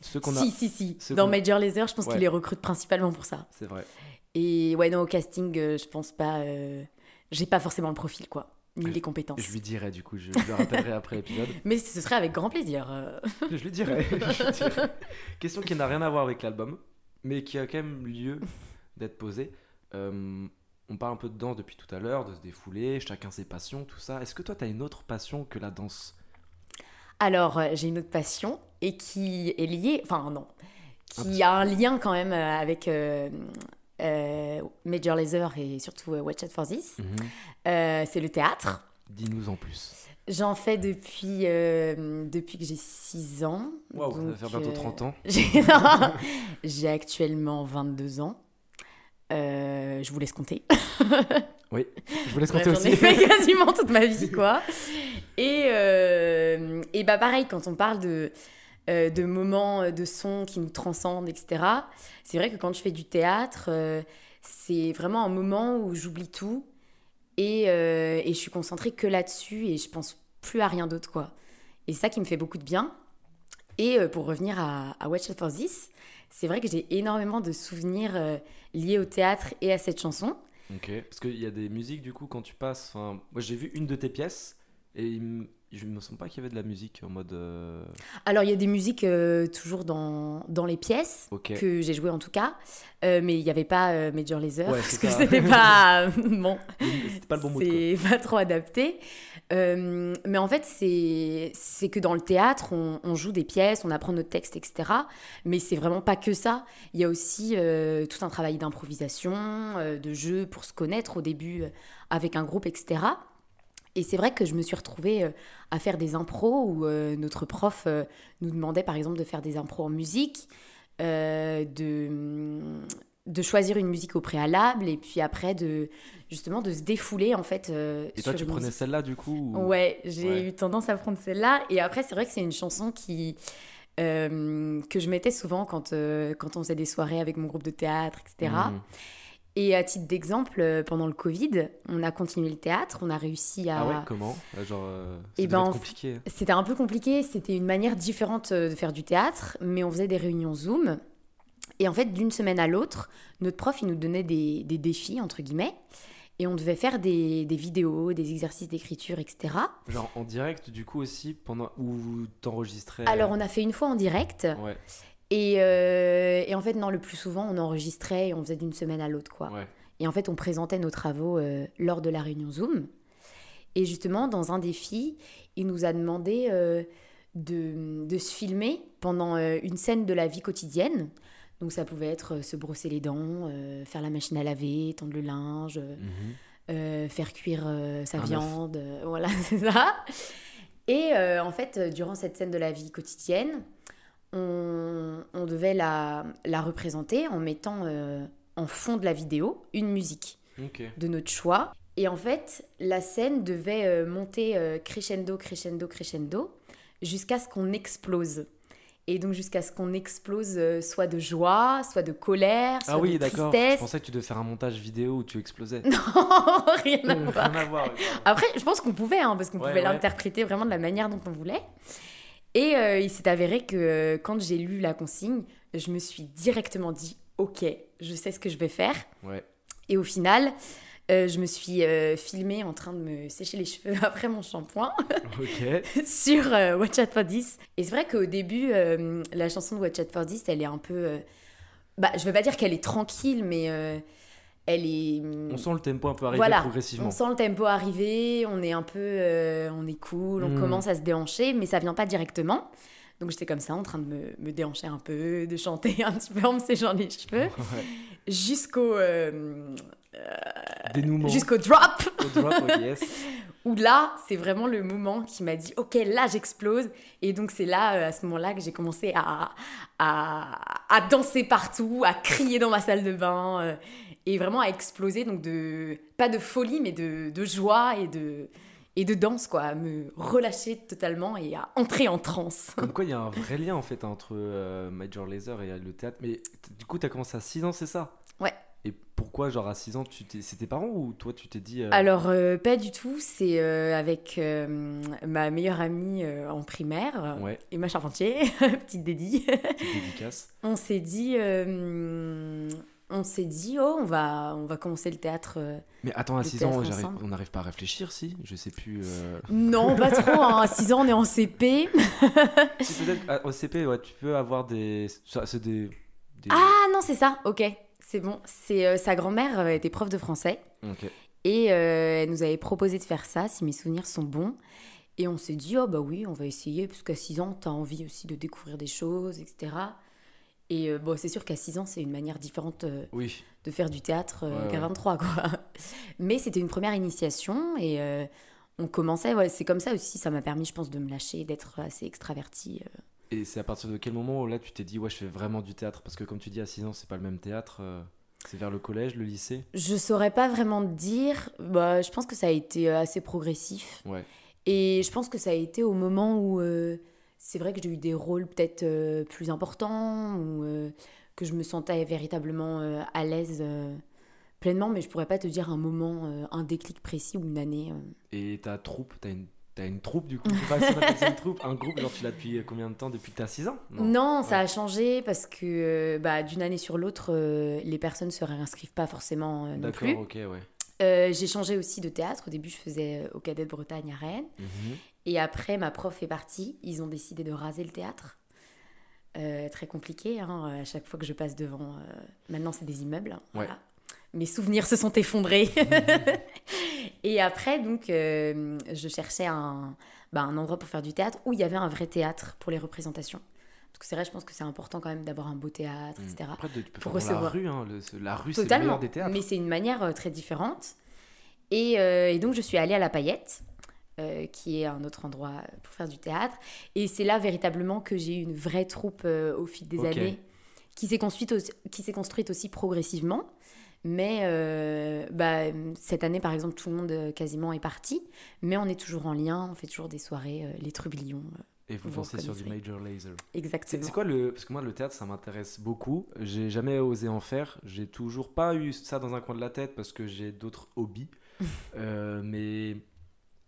Ceux qu'on a. Si, si, si. Dans Major Laser, je pense Ouais. qu'ils les recrutent principalement pour ça. C'est vrai. Et ouais, non, au casting, euh, je pense pas. euh, J'ai pas forcément le profil, quoi. Ni les compétences. Je lui dirai du coup, je, je le rappellerai après l'épisode. [LAUGHS] Mais ce serait avec grand plaisir. euh. Je lui dirai. [LAUGHS] je lui dirai. Question qui n'a rien à voir avec l'album, mais qui a quand même lieu d'être posée. Euh, on parle un peu de danse depuis tout à l'heure, de se défouler, chacun ses passions, tout ça. Est-ce que toi, tu as une autre passion que la danse? Alors, euh, j'ai une autre passion et qui est liée. Enfin, non. Qui a un lien quand même avec euh, Major Lazer et surtout euh, Watch Out for This. Euh, c'est le théâtre. Dis-nous en plus. J'en fais depuis, euh, depuis que j'ai 6 ans. Waouh, ça va faire bientôt euh, 30 ans. [LAUGHS] J'ai [LAUGHS] j'ai actuellement 22 ans. Euh, je vous laisse compter. [LAUGHS] Oui, je vous laisse compter j'en ai aussi. fait quasiment toute ma vie, quoi. Et, euh, et bah pareil, quand on parle de, euh, de moments de son qui nous transcendent, etc., c'est vrai que quand je fais du théâtre, euh, c'est vraiment un moment où j'oublie tout et, euh, et je suis concentrée que là-dessus et je pense plus à rien d'autre, quoi. Et c'est ça qui me fait beaucoup de bien. Et euh, pour revenir à, Watch Out for This, c'est vrai que j'ai énormément de souvenirs euh, liés au théâtre et à cette chanson. Ok, parce qu'il y a des musiques du coup quand tu passes. Moi j'ai vu une de tes pièces et je me sens pas qu'il y avait de la musique en mode. euh, Alors, il y a des musiques euh, toujours dans, dans les pièces, que j'ai jouées en tout cas, Euh, mais il n'y avait pas Major Lazer, Ouais, parce que [LAUGHS] c'était pas. [LAUGHS] bon, C'était pas le bon c'est pas trop adapté. Mais en fait, c'est c'est que dans le théâtre, on, on joue des pièces, on apprend notre texte, etc. Mais c'est vraiment pas que ça. Il y a aussi tout un travail d'improvisation, de jeu pour se connaître au début avec un groupe, etc. Et c'est vrai que je me suis retrouvée euh, à faire des impros où euh, notre prof euh, nous demandait par exemple de faire des impros en musique, de, de choisir une musique au préalable et puis après de justement de se défouler en fait. euh, Et toi, sur tu prenais musique. celle-là du coup ou- Ouais, j'ai Ouais. eu tendance à prendre celle-là. Et après, c'est vrai que c'est une chanson qui, euh, que je mettais souvent quand, euh, quand on faisait des soirées avec mon groupe de théâtre, etc. Et à titre d'exemple, euh, pendant le Covid, on a continué le théâtre, on a réussi à... Ah ouais, comment? Euh, Genre, euh, ça Eh ben, compliqué. C'était un peu compliqué, c'était une manière différente euh, de faire du théâtre, mais on faisait des réunions Zoom. Et en fait, d'une semaine à l'autre, notre prof, il nous donnait des, des défis, entre guillemets, et on devait faire des, des vidéos, des exercices d'écriture, etc. Genre en direct du coup aussi pendant où t'enregistrais. Alors, on a fait une fois en direct, Ouais, et, euh, et en fait, non, le plus souvent, on enregistrait et on faisait d'une semaine à l'autre, quoi. ouais. Et en fait, on présentait nos travaux euh, lors de la réunion Zoom. Et justement, dans un défi, il nous a demandé euh, de, de se filmer pendant une scène de la vie quotidienne. Donc ça pouvait être se brosser les dents, faire la machine à laver, tendre le linge, Mhm. faire cuire sa Un viande, voilà, [LAUGHS] c'est ça. Et en fait, durant cette scène de la vie quotidienne, on, on devait la, la représenter en mettant euh, en fond de la vidéo une musique de notre choix. Et en fait, la scène devait euh, monter euh, crescendo, crescendo, crescendo, jusqu'à ce qu'on explose. Et donc jusqu'à ce qu'on explose soit de joie, soit de colère, soit Ah oui, de d'accord. Je pensais que tu devais faire un montage vidéo où tu explosais. [LAUGHS] Non, rien à [LAUGHS] Rien voir. à voir. Après, je pense qu'on pouvait, hein, parce qu'on Ouais, pouvait ouais. l'interpréter vraiment de la manière dont on voulait. Et euh, il s'est avéré que euh, quand j'ai lu la consigne, je me suis directement dit, ok, je sais ce que je vais faire. Ouais. Et au final, euh, je me suis filmée en train de me sécher les cheveux [LAUGHS] après mon shampoing [LAUGHS] [LAUGHS] sur Watch Out for This. Et c'est vrai qu'au début, la chanson de Watch Out for This, elle est un peu... bah, je vais pas dire qu'elle est tranquille, mais elle est... On sent le tempo un peu arriver Voilà, progressivement. On sent le tempo arriver, on est un peu, euh, on est cool, on Mm. commence à se déhancher, mais ça vient pas directement. Donc j'étais comme ça, en train de me, me déhancher un peu, de chanter [LAUGHS] un petit peu en me séchant les cheveux, [LAUGHS] Ouais. jusqu'au euh, Dénouement. jusqu'au drop, Au drop, [LAUGHS] yes. où là, c'est vraiment le moment qui m'a dit, ok, là j'explose. Et donc c'est là, euh, à ce moment-là, que j'ai commencé à, à, à danser partout, à crier dans ma salle de bain, euh, et vraiment à exploser, donc de, pas de folie, mais de, de joie et de, et de danse, quoi, à me relâcher totalement et à entrer en transe. Comme quoi, il y a un vrai lien en fait entre euh, Major Lazer et le théâtre. Mais du coup, t'as commencé à 6 ans, c'est ça? Ouais. Et pourquoi, genre à 6 ans, tu t'es... c'est tes parents ou toi tu t'es dit. euh, Alors, euh, pas du tout, c'est euh, avec euh, ma meilleure amie euh, en primaire, Ouais, Emma Charpentier, [LAUGHS] petite dédie. petite dédicace. [LAUGHS] On s'est dit, euh, on s'est dit, oh, on va, on va commencer le théâtre. euh. Mais attends, à Le 6 ans, on n'arrive pas à réfléchir, si? Je sais plus. euh, Non, pas [LAUGHS] trop. Hein. À 6 ans, on est en CP. si, peut-être au CP, ouais, tu peux avoir des. C'est des. des- Ah non, c'est ça. Ok, c'est bon. C'est euh, sa grand-mère était prof de français et euh, elle nous avait proposé de faire ça, si mes souvenirs sont bons. Et on s'est dit, oh bah oui, on va essayer, parce qu'à 6 ans, t'as envie aussi de découvrir des choses, etc. Et euh, bon, c'est sûr qu'à 6 ans, c'est une manière différente euh, Oui. de faire du théâtre euh, Ouais, qu'à ouais. 23, quoi. [LAUGHS] Mais c'était une première initiation et euh, on commençait, ouais, c'est comme ça aussi, ça m'a permis, je pense, de me lâcher, d'être assez extravertie. Et c'est à partir de quel moment là tu t'es dit, ouais, je fais vraiment du théâtre? Parce que comme tu dis, à 6 ans, c'est pas le même théâtre. C'est vers le collège, le lycée? Je saurais pas vraiment te dire, bah, je pense que ça a été assez progressif. Ouais. Et je pense que ça a été au moment où euh, c'est vrai que j'ai eu des rôles peut-être euh, plus importants, ou euh, que je me sentais véritablement euh, à l'aise pleinement, mais je pourrais pas te dire un moment, un déclic précis ou une année. Et ta troupe, t'as une, t'as une troupe du coup? Ça une troupe. Un groupe, genre tu l'as depuis combien de temps? Depuis que t'as 6 ans? Non, ça Ouais. a changé parce que bah, d'une année sur l'autre, les personnes se réinscrivent pas forcément non plus. D'accord, ok, ouais. J'ai changé aussi de théâtre. Au début, je faisais au Cadet de Bretagne à Rennes. Mhm. Et après, ma prof est partie. Ils ont décidé de raser le théâtre. Euh, très compliqué, hein, à chaque fois que je passe devant. euh, Maintenant, c'est des immeubles. hein, Ouais. voilà. Mes souvenirs se sont effondrés. [LAUGHS] et après, donc, euh, je cherchais un, bah, un endroit pour faire du théâtre où il y avait un vrai théâtre pour les représentations. Parce que c'est vrai, je pense que c'est important quand même d'avoir un beau théâtre, Mm. etc. Après, tu peux Pour faire dans la recevoir. rue, hein, le- la rue c'est le meilleur des théâtres. Mais c'est une manière très différente. Et, et donc, je suis allée à la paillette euh, qui est un autre endroit pour faire du théâtre. Et c'est là véritablement que j'ai eu une vraie troupe euh, au fil des années, qui s'est construite, aussi- qui s'est construite aussi progressivement. Mais euh, bah, cette année, par exemple, tout le monde quasiment est parti. Mais on est toujours en lien, on fait toujours des soirées, les trublions. Et vous Vous dansez sur du. Major Laser. Exactement. c'est quoi le. Parce que moi, le théâtre, ça m'intéresse beaucoup. J'ai jamais osé en faire. J'ai toujours pas eu ça dans un coin de la tête parce que j'ai d'autres hobbies. [LAUGHS] Euh, mais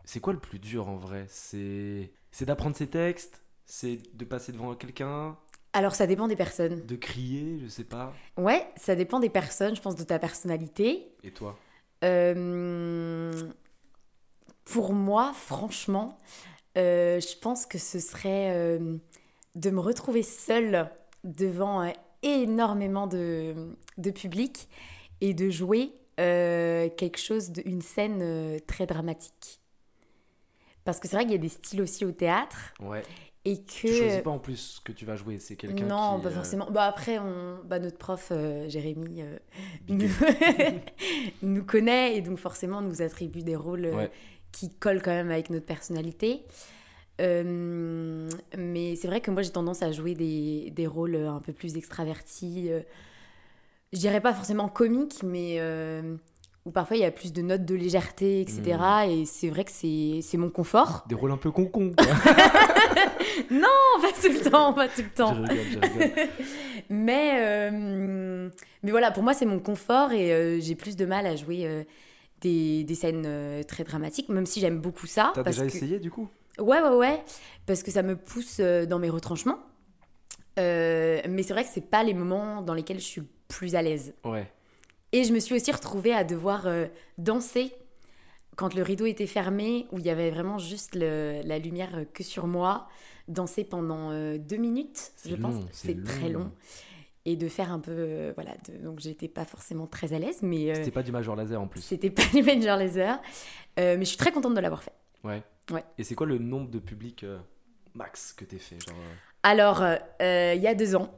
c'est quoi le plus dur en vrai? C'est c'est d'apprendre ses textes? C'est de passer devant quelqu'un? Alors, ça dépend des personnes. De crier Je sais pas? Ouais, ça dépend des personnes, je pense, de ta personnalité. Et toi? Euh, pour moi, franchement, euh, je pense que ce serait euh, de me retrouver seule devant énormément de, de public et de jouer quelque chose, de, une scène très dramatique. Parce que c'est vrai qu'il y a des styles aussi au théâtre Ouais. et que... Tu choisis pas en plus ce que tu vas jouer. C'est quelqu'un Non, qui. pas euh, forcément. Bah après, on... bah, notre prof, euh, Jérémy, euh, nous... [LAUGHS] nous connaît et donc forcément nous attribue des rôles euh, Ouais. qui collent quand même avec notre personnalité. Euh, mais c'est vrai que moi j'ai tendance à jouer des, des rôles un peu plus extravertis. euh, je dirais pas forcément comiques, mais euh, où parfois il y a plus de notes de légèreté, etc. Mm. Et c'est vrai que c'est mon confort. Des rôles un peu concon. [LAUGHS] Non, pas tout le temps, pas tout le temps. je rigole, je rigole. [LAUGHS] Mais, euh, mais voilà, pour moi, c'est mon confort et euh, j'ai plus de mal à jouer euh, des, des scènes très dramatiques, même si j'aime beaucoup ça. T'as déjà que- essayé du coup? Ouais, ouais, ouais, parce que ça me pousse dans mes retranchements. Mais c'est vrai que c'est pas les moments dans lesquels je suis plus à l'aise. Ouais. Et je me suis aussi retrouvée à devoir euh, danser quand le rideau était fermé, où il y avait vraiment juste le- la lumière euh, que sur moi, danser pendant euh, deux minutes, je pense. long, c'est C'est très long. Et de faire un peu. euh, voilà, de- donc j'étais pas forcément très à l'aise, mais C'était pas du Major Laser en plus. c'était pas [LAUGHS] du Major Laser. Mais je suis très contente de l'avoir fait. Ouais. Ouais. Et c'est quoi le nombre de publics max que t'es fait genre, Alors, il y a deux ans,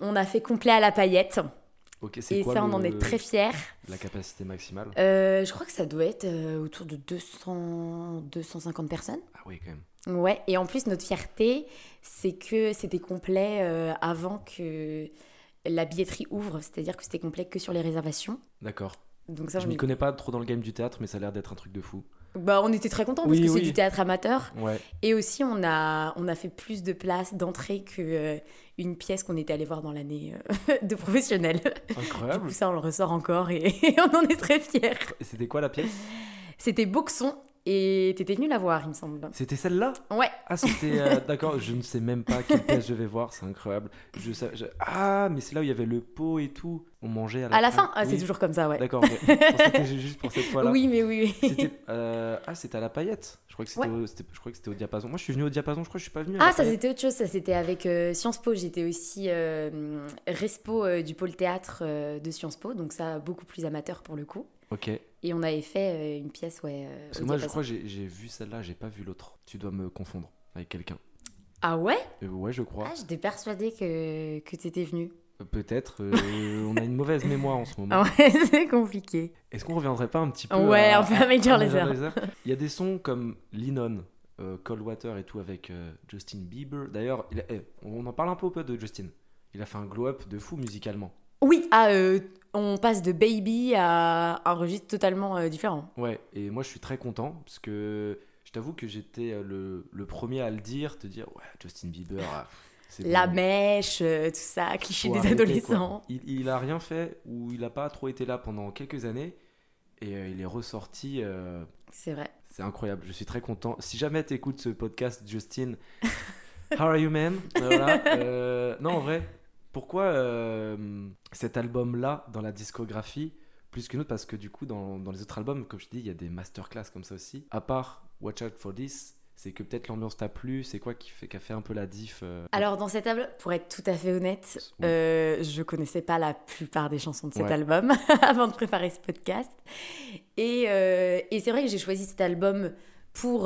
on a fait complet à la paillette. Et quoi ça, on en est très fiers. La capacité maximale? Euh, je crois que ça doit être euh, autour de 200, 250 personnes. Ah oui quand même. Ouais, et en plus, notre fierté, c'est que c'était complet euh, avant que la billetterie ouvre, c'est-à-dire que c'était complet que sur les réservations. D'accord. Donc ça, Je on, m'y connais pas trop dans le game du théâtre, mais ça a l'air d'être un truc de fou. Bah, on était très contents parce Oui, que c'est du théâtre amateur. Ouais. Et aussi, on a, on a fait plus de places d'entrée que euh, une pièce qu'on était allé voir dans l'année euh, [LAUGHS] de professionnel. Du Incroyable. coup, ça, on le ressort encore et, [LAUGHS] on en est très fiers. Et c'était quoi la pièce? C'était Boxon et t'étais venu la voir, il me semble. C'était celle-là? Ouais, Ah c'était euh, [LAUGHS] d'accord. Je ne sais même pas quelle pièce je vais voir. C'est incroyable. Je sais. je- Ah mais c'est là où il y avait le pot et tout. On mangeait à la, à la fin, ah, c'est toujours comme ça, ouais. D'accord. c'était juste pour cette fois-là. [LAUGHS] Oui, mais oui, oui. Euh, ah c'était à la paillette. Je crois que c'était Ouais. au... au diapason. Moi je suis venu au diapason. Je crois que je suis pas venu. Ah, ça c'était autre chose, ça c'était avec euh, Sciences Po. J'étais aussi respo du pôle théâtre de Sciences Po, donc ça beaucoup plus amateur pour le coup. Ok. Et on avait fait euh, une pièce, ouais. euh, Parce que moi je crois que j'ai vu celle-là. J'ai pas vu l'autre. Tu dois me confondre avec quelqu'un. Ah ouais? Euh, ouais je crois. Ah, j'étais persuadée que, que t'étais venu. Euh, Peut-être. euh, [LAUGHS] on a une mauvaise mémoire en ce moment. Ah ouais, [LAUGHS] c'est compliqué. Est-ce qu'on reviendrait pas un petit peu Ouais, à, un peu à Major à Lazer. Il y a des sons comme Linon, euh, Cold Water et tout avec euh, Justin Bieber. D'ailleurs, eh, on en parle un peu, peu de Justin. Il a fait un glow-up de fou musicalement. Oui, ah, euh, on passe de Baby à un registre totalement euh, différent. Ouais, et moi je suis très content parce que je t'avoue que j'étais euh, le, le premier à le dire, te dire ouais, Justin Bieber, ah, c'est La bon. mèche, tout ça, cliché Faut des arrêter, adolescents. quoi. Il, il a rien fait ou il a pas trop été là pendant quelques années et euh, il est ressorti. euh, C'est vrai. C'est incroyable, je suis très content. Si jamais tu écoutes ce podcast, Justin, [LAUGHS] how are you, man? Voilà. Euh, non, en vrai, pourquoi euh, cet album-là dans la discographie plus qu'une autre? Parce que du coup, dans, dans les autres albums, comme je dis, il y a des masterclass comme ça aussi. À part Watch Out for This, c'est que peut-être l'ambiance t'a plu, c'est quoi qui, fait, qui a fait un peu la diff euh, Alors, dans cet album, pour être tout à fait honnête, Oui. euh, je connaissais pas la plupart des chansons de cet Ouais. album [LAUGHS] avant de préparer ce podcast. Et, euh, et c'est vrai que j'ai choisi cet album pour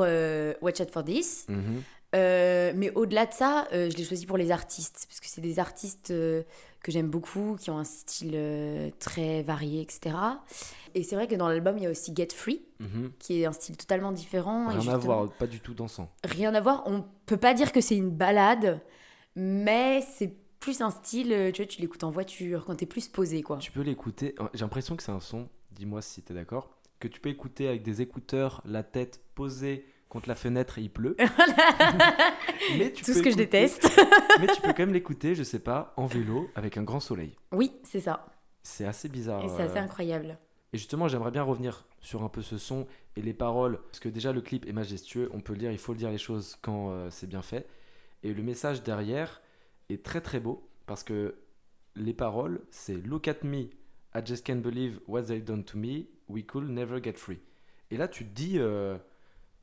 Watch Out for This. mhm. Euh, mais au-delà de ça, euh, je l'ai choisi pour les artistes, parce que c'est des artistes euh, que j'aime beaucoup, qui ont un style très varié, etc. Et c'est vrai que dans l'album, il y a aussi Get Free, Mhm. qui est un style totalement différent. et Rien à voir, pas du tout dansant. Rien à voir. On peut pas dire que c'est une balade, mais c'est plus un style, tu vois, tu l'écoutes en voiture, quand t'es plus posé, quoi. Tu peux l'écouter. J'ai l'impression que c'est un son, dis-moi si t'es d'accord, que tu peux écouter avec des écouteurs, la tête posée contre la fenêtre et il pleut. [LAUGHS] [LAUGHS] Mais tu Tout ce que je déteste. Mais tu peux quand même l'écouter, je sais pas, en vélo avec un grand soleil. Oui, c'est ça. C'est assez bizarre. Et c'est assez euh. incroyable. Et justement, j'aimerais bien revenir sur un peu ce son et les paroles, parce que déjà le clip est majestueux, on peut le dire, il faut le dire les choses quand euh, c'est bien fait. Et le message derrière est très très beau, parce que les paroles, c'est Look at me, I just can't believe what they've done to me, we could never get free. Et là, tu te dis, euh,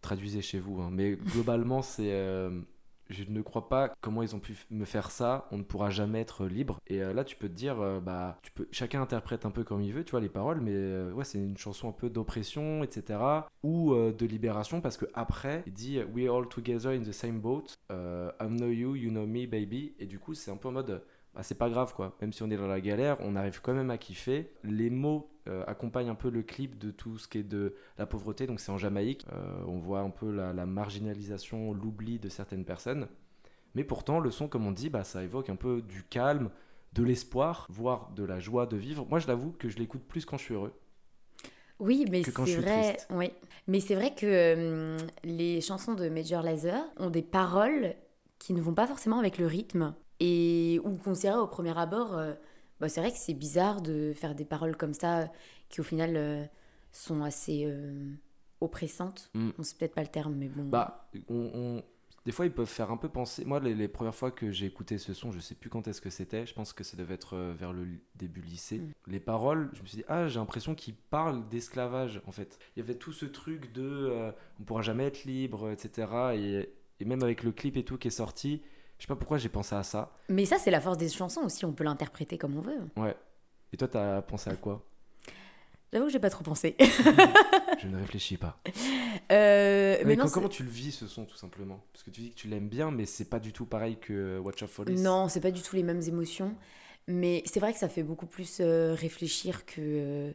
traduisez chez vous, hein, mais globalement, c'est. euh, je ne crois pas comment ils ont pu me faire ça, on ne pourra jamais être libre. Et euh, là, tu peux te dire, euh, bah, tu peux, chacun interprète un peu comme il veut, tu vois, les paroles, mais ouais, c'est une chanson un peu d'oppression, etc. Ou de libération, parce que après, il dit We all together in the same boat, I know you, you know me, baby. Et du coup, c'est un peu en mode, bah, c'est pas grave, quoi. Même si on est dans la galère, on arrive quand même à kiffer. Les mots euh, accompagnent un peu le clip de tout ce qui est de la pauvreté, donc c'est en Jamaïque. Euh, on voit un peu la, la marginalisation, l'oubli de certaines personnes. Mais pourtant, le son, comme on dit, bah, ça évoque un peu du calme, de l'espoir, voire de la joie de vivre. Moi, je l'avoue que je l'écoute plus quand je suis heureux. Oui, mais c'est vrai. Oui. Mais c'est vrai que hum, les chansons de Major Lazer ont des paroles qui ne vont pas forcément avec le rythme et ou considéré au premier abord. euh, bah, c'est vrai que c'est bizarre de faire des paroles comme ça qui au final euh, sont assez euh, oppressantes. Mm. On sait peut-être pas le terme, mais bon. Bah, on, on- des fois, ils peuvent faire un peu penser. Moi, les, les premières fois que j'ai écouté ce son, je sais plus quand est-ce que c'était. Je pense que ça devait être euh, vers le début lycée. Mm. Les paroles, je me suis dit, ah, j'ai l'impression qu'ils parlent d'esclavage, en fait. Il y avait tout ce truc de euh, on pourra jamais être libre, etc. Et, et même avec le clip et tout qui est sorti, je sais pas pourquoi j'ai pensé à ça. Mais ça, c'est la force des chansons aussi. On peut l'interpréter comme on veut. Ouais. Et toi, t'as pensé à quoi? J'avoue que j'ai pas trop pensé. [LAUGHS] [LAUGHS] Je ne réfléchis pas. Euh, Mais non, comment tu le vis ce son, tout simplement? Parce que tu dis que tu l'aimes bien, mais c'est pas du tout pareil que Watch Out for This. Non, c'est pas du tout les mêmes émotions. Mais c'est vrai que ça fait beaucoup plus euh, réfléchir que, euh,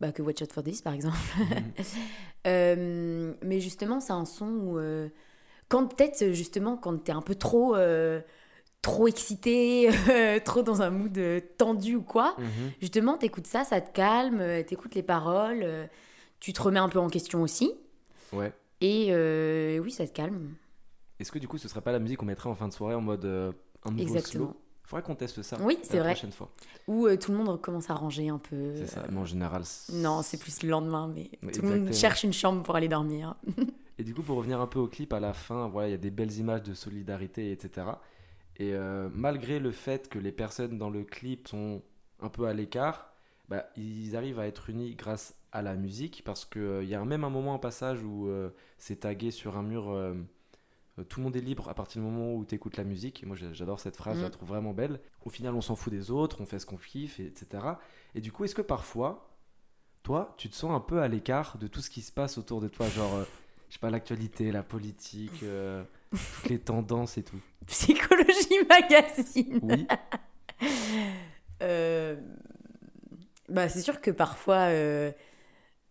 bah, que Watch Out for This, par exemple. [LAUGHS] Euh, mais justement, c'est un son où. Euh, quand peut-être, justement, quand t'es un peu trop. euh, trop excité, [LAUGHS] euh, trop dans un mood euh, tendu ou quoi, Mhm. justement, t'écoutes ça, ça te calme, euh, t'écoutes les paroles, euh, tu te remets un peu en question aussi. Ouais. Et euh, oui, ça te calme. Est-ce que du coup, ce serait pas la musique qu'on mettrait en fin de soirée en mode euh, un nouveau Exactement. slow Faudrait qu'on teste ça. Oui, la vrai. prochaine fois. Où euh, tout le monde commence à ranger un peu. C'est ça. Mais en général. c'est- Non, c'est plus le lendemain, mais tout le monde exactement. cherche une chambre pour aller dormir. [LAUGHS] Et du coup, pour revenir un peu au clip, à la fin, voilà, il y a des belles images de solidarité, etc. Et euh, malgré le fait que les personnes dans le clip sont un peu à l'écart, bah, ils arrivent à être unis grâce à la musique, parce qu'il y a même un moment, un passage où euh, c'est tagué sur un mur. euh, euh, tout le monde est libre à partir du moment où tu écoutes la musique. Et moi, j'a- j'adore cette phrase, je la Mm. trouve vraiment belle. Au final, on s'en fout des autres, on fait ce qu'on kiffe, et- etc. Et du coup, est-ce que parfois, toi, tu te sens un peu à l'écart de tout ce qui se passe autour de toi Genre, euh, je sais pas, l'actualité, la politique, euh, toutes les tendances et tout? Psychologie [LAUGHS] magazine. Oui, [LAUGHS] Euh, Bah, c'est sûr que parfois, euh,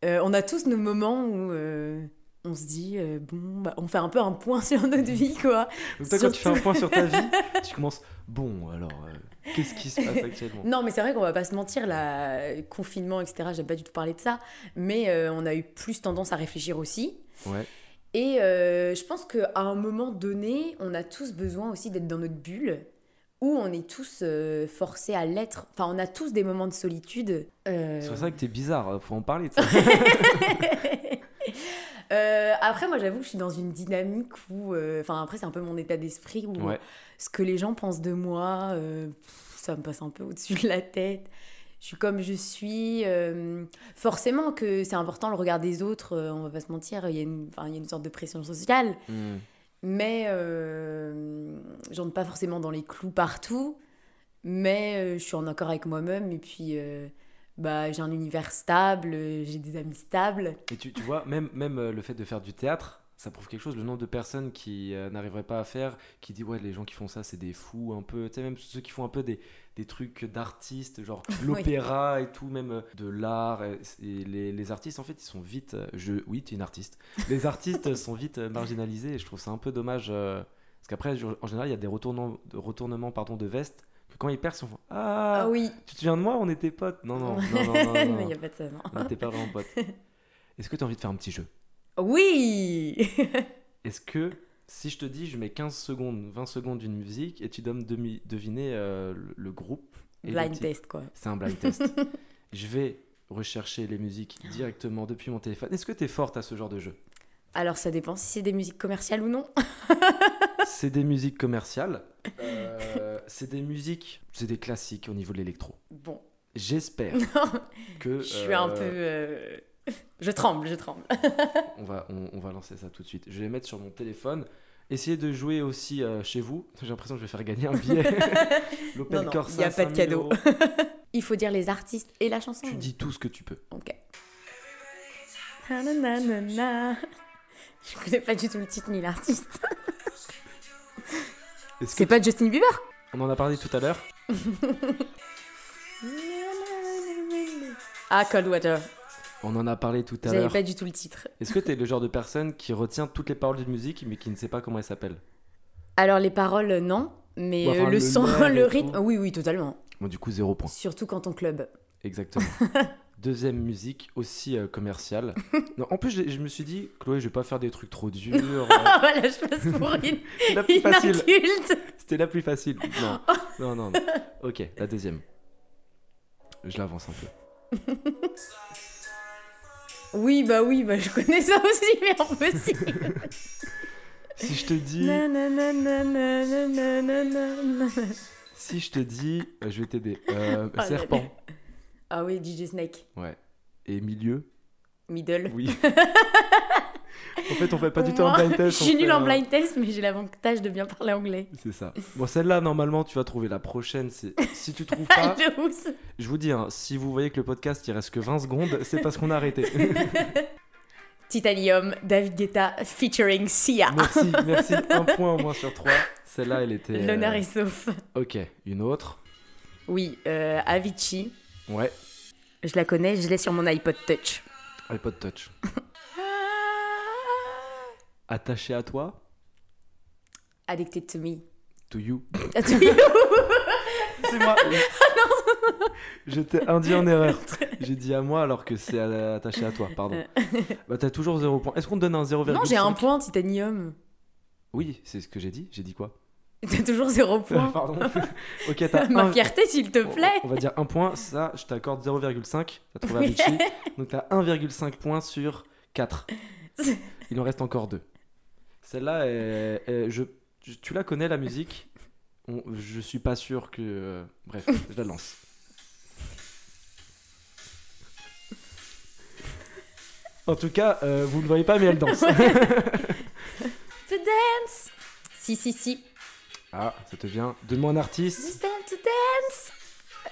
euh, on a tous nos moments où euh, on se dit, euh, bon, bah, on fait un peu un point [LAUGHS] sur notre vie, quoi. donc toi, quand tu fais un point sur ta vie, [LAUGHS] tu commences, bon, alors, euh, qu'est-ce qui se passe actuellement? Non, mais c'est vrai qu'on va pas se mentir, là, confinement, etc., j'aime pas du tout parler de ça, mais euh, on a eu plus tendance à réfléchir aussi. Ouais, Et je pense qu'à un moment donné, on a tous besoin aussi d'être dans notre bulle, où on est tous forcés à l'être. Enfin, on a tous des moments de solitude. c'est vrai que t'es bizarre, faut en parler ça. [LAUGHS] Euh, après, moi, j'avoue que je suis dans une dynamique où. euh, Enfin, après, c'est un peu mon état d'esprit où Ouais. ce que les gens pensent de moi, euh, ça me passe un peu au-dessus de la tête. Je suis comme je suis. forcément que c'est important le regard des autres, on va pas se mentir. Il y, a une, y a une sorte de pression sociale. Hmm. Mais j'entre pas forcément dans les clous partout. Mais je suis en accord avec moi-même. Et puis, bah, j'ai un univers stable, j'ai des amis stables. Et tu, tu vois, même, même euh, le fait de faire du théâtre, ça prouve quelque chose, le nombre de personnes qui euh, n'arriveraient pas à faire, qui disent ouais les gens qui font ça c'est des fous un peu, tu sais même ceux qui font un peu des, des trucs d'artistes, genre [LAUGHS] l'opéra et tout, même euh, de l'art, et, et les, les artistes en fait ils sont vite, je, oui tu es une artiste, les [LAUGHS] artistes sont vite marginalisés et je trouve ça un peu dommage, euh, parce qu'après en général il y a des retournements, de, retournements pardon, de veste, quand ils percent on fait ah, Ah oui. tu te souviens de moi on était potes, non non, [LAUGHS] non, non, non, non, il n'y a pas de ça, non. on n'était pas vraiment potes. [LAUGHS] Est-ce que tu as envie de faire un petit jeu? Oui [LAUGHS] Est-ce que si je te dis je mets 15 secondes, 20 secondes d'une musique et tu dois me demi- deviner euh, le, le groupe et le Blind titre. test, quoi. C'est un blind test. je vais rechercher les musiques directement depuis mon téléphone. Est-ce que tu es forte à ce genre de jeu? Alors, ça dépend si c'est des musiques commerciales ou non. C'est des musiques commerciales. Euh, c'est des musiques, c'est des classiques au niveau de l'électro. Bon, J'espère [LAUGHS] que je suis un euh, peu... euh, [LAUGHS] Je tremble, je tremble. [LAUGHS] On va, on, on va lancer ça tout de suite. Je vais mettre sur mon téléphone. Essayez de jouer aussi euh, chez vous. J'ai l'impression que je vais faire gagner un billet. Non, Corsa, il y a pas de 5000 cadeau. Il faut dire les artistes et la chanson. Tu dis tout ce que tu peux. Ok. Nananana. Je connais pas du tout le titre ni l'artiste. C'est pas Justin Bieber? On en a parlé tout à l'heure. Ah, Coldwater. On en a parlé tout à J'avais l'heure. pas du tout le titre. Est-ce que tu es le genre de personne qui retient toutes les paroles d'une musique mais qui ne sait pas comment elle s'appelle? Alors, les paroles, non. Mais enfin, euh, le, le son, le tout. rythme, oui, oui, totalement. Bon, du coup, zéro point. Surtout quand on club. Exactement. [LAUGHS] Deuxième musique, aussi euh, commerciale. [LAUGHS] Non, en plus, je, je me suis dit, Chloé, je vais pas faire des trucs trop durs. euh, [LAUGHS] Ah, voilà, je passe pour une, [LAUGHS] la plus facile. inculte. C'était la plus facile. Non, non, non. non. Ok, la deuxième. Je l'avance un peu. Oui, bah oui, bah je connais ça aussi, mais impossible. Si je te dis, si je te dis, euh, je vais t'aider. Euh, Oh là serpent. Ah oui, DJ Snake. Ouais. Et milieu. Middle. Oui. [LAUGHS] en fait, on fait pas du tout un blind test. Je suis nulle en un- blind test, mais j'ai l'avantage de bien parler anglais. C'est ça. Bon, celle-là, normalement, tu vas trouver. La prochaine, c'est. Si tu trouves [LAUGHS] pas, De ouf. je vous dis, hein, si vous voyez que le podcast, il reste que 20 secondes, c'est parce qu'on a arrêté. [LAUGHS] Titanium, David Guetta featuring Sia. merci, merci. Un point au moins sur trois. Celle-là, elle était. euh, L'honneur est sauf. Ok, une autre. Oui, euh, Avicii. Ouais, Je la connais, je l'ai sur mon iPod Touch. iPod Touch. [LAUGHS] Attaché à toi, Addicted to me. to you. [LAUGHS] To you. [LAUGHS] C'est moi. J'étais induit en erreur. J'ai dit à moi alors que c'est attaché à toi, pardon. Bah, t'as toujours 0 point. Est-ce qu'on te donne un 0,5 non, j'ai un point, Titanium. Oui, c'est ce que j'ai dit. J'ai dit quoi? T'as toujours zéro point. Pardon. [LAUGHS] ok, t'as Ma un. fierté, s'il te plaît. On va dire un point. Ça, je t'accorde 0,5. T'as trouvé Avicii. [LAUGHS] Donc t'as 1,5 points sur 4. [LAUGHS] Il en reste encore 2. Celle-là, est- est- je, je- tu la connais la musique? On- Je suis pas sûr que. euh, Bref, je la lance. En tout cas, euh, vous ne le voyez pas, mais elle danse. Dance. Si, si, si. Ah, ça te vient. Donne-moi un artiste. To dance.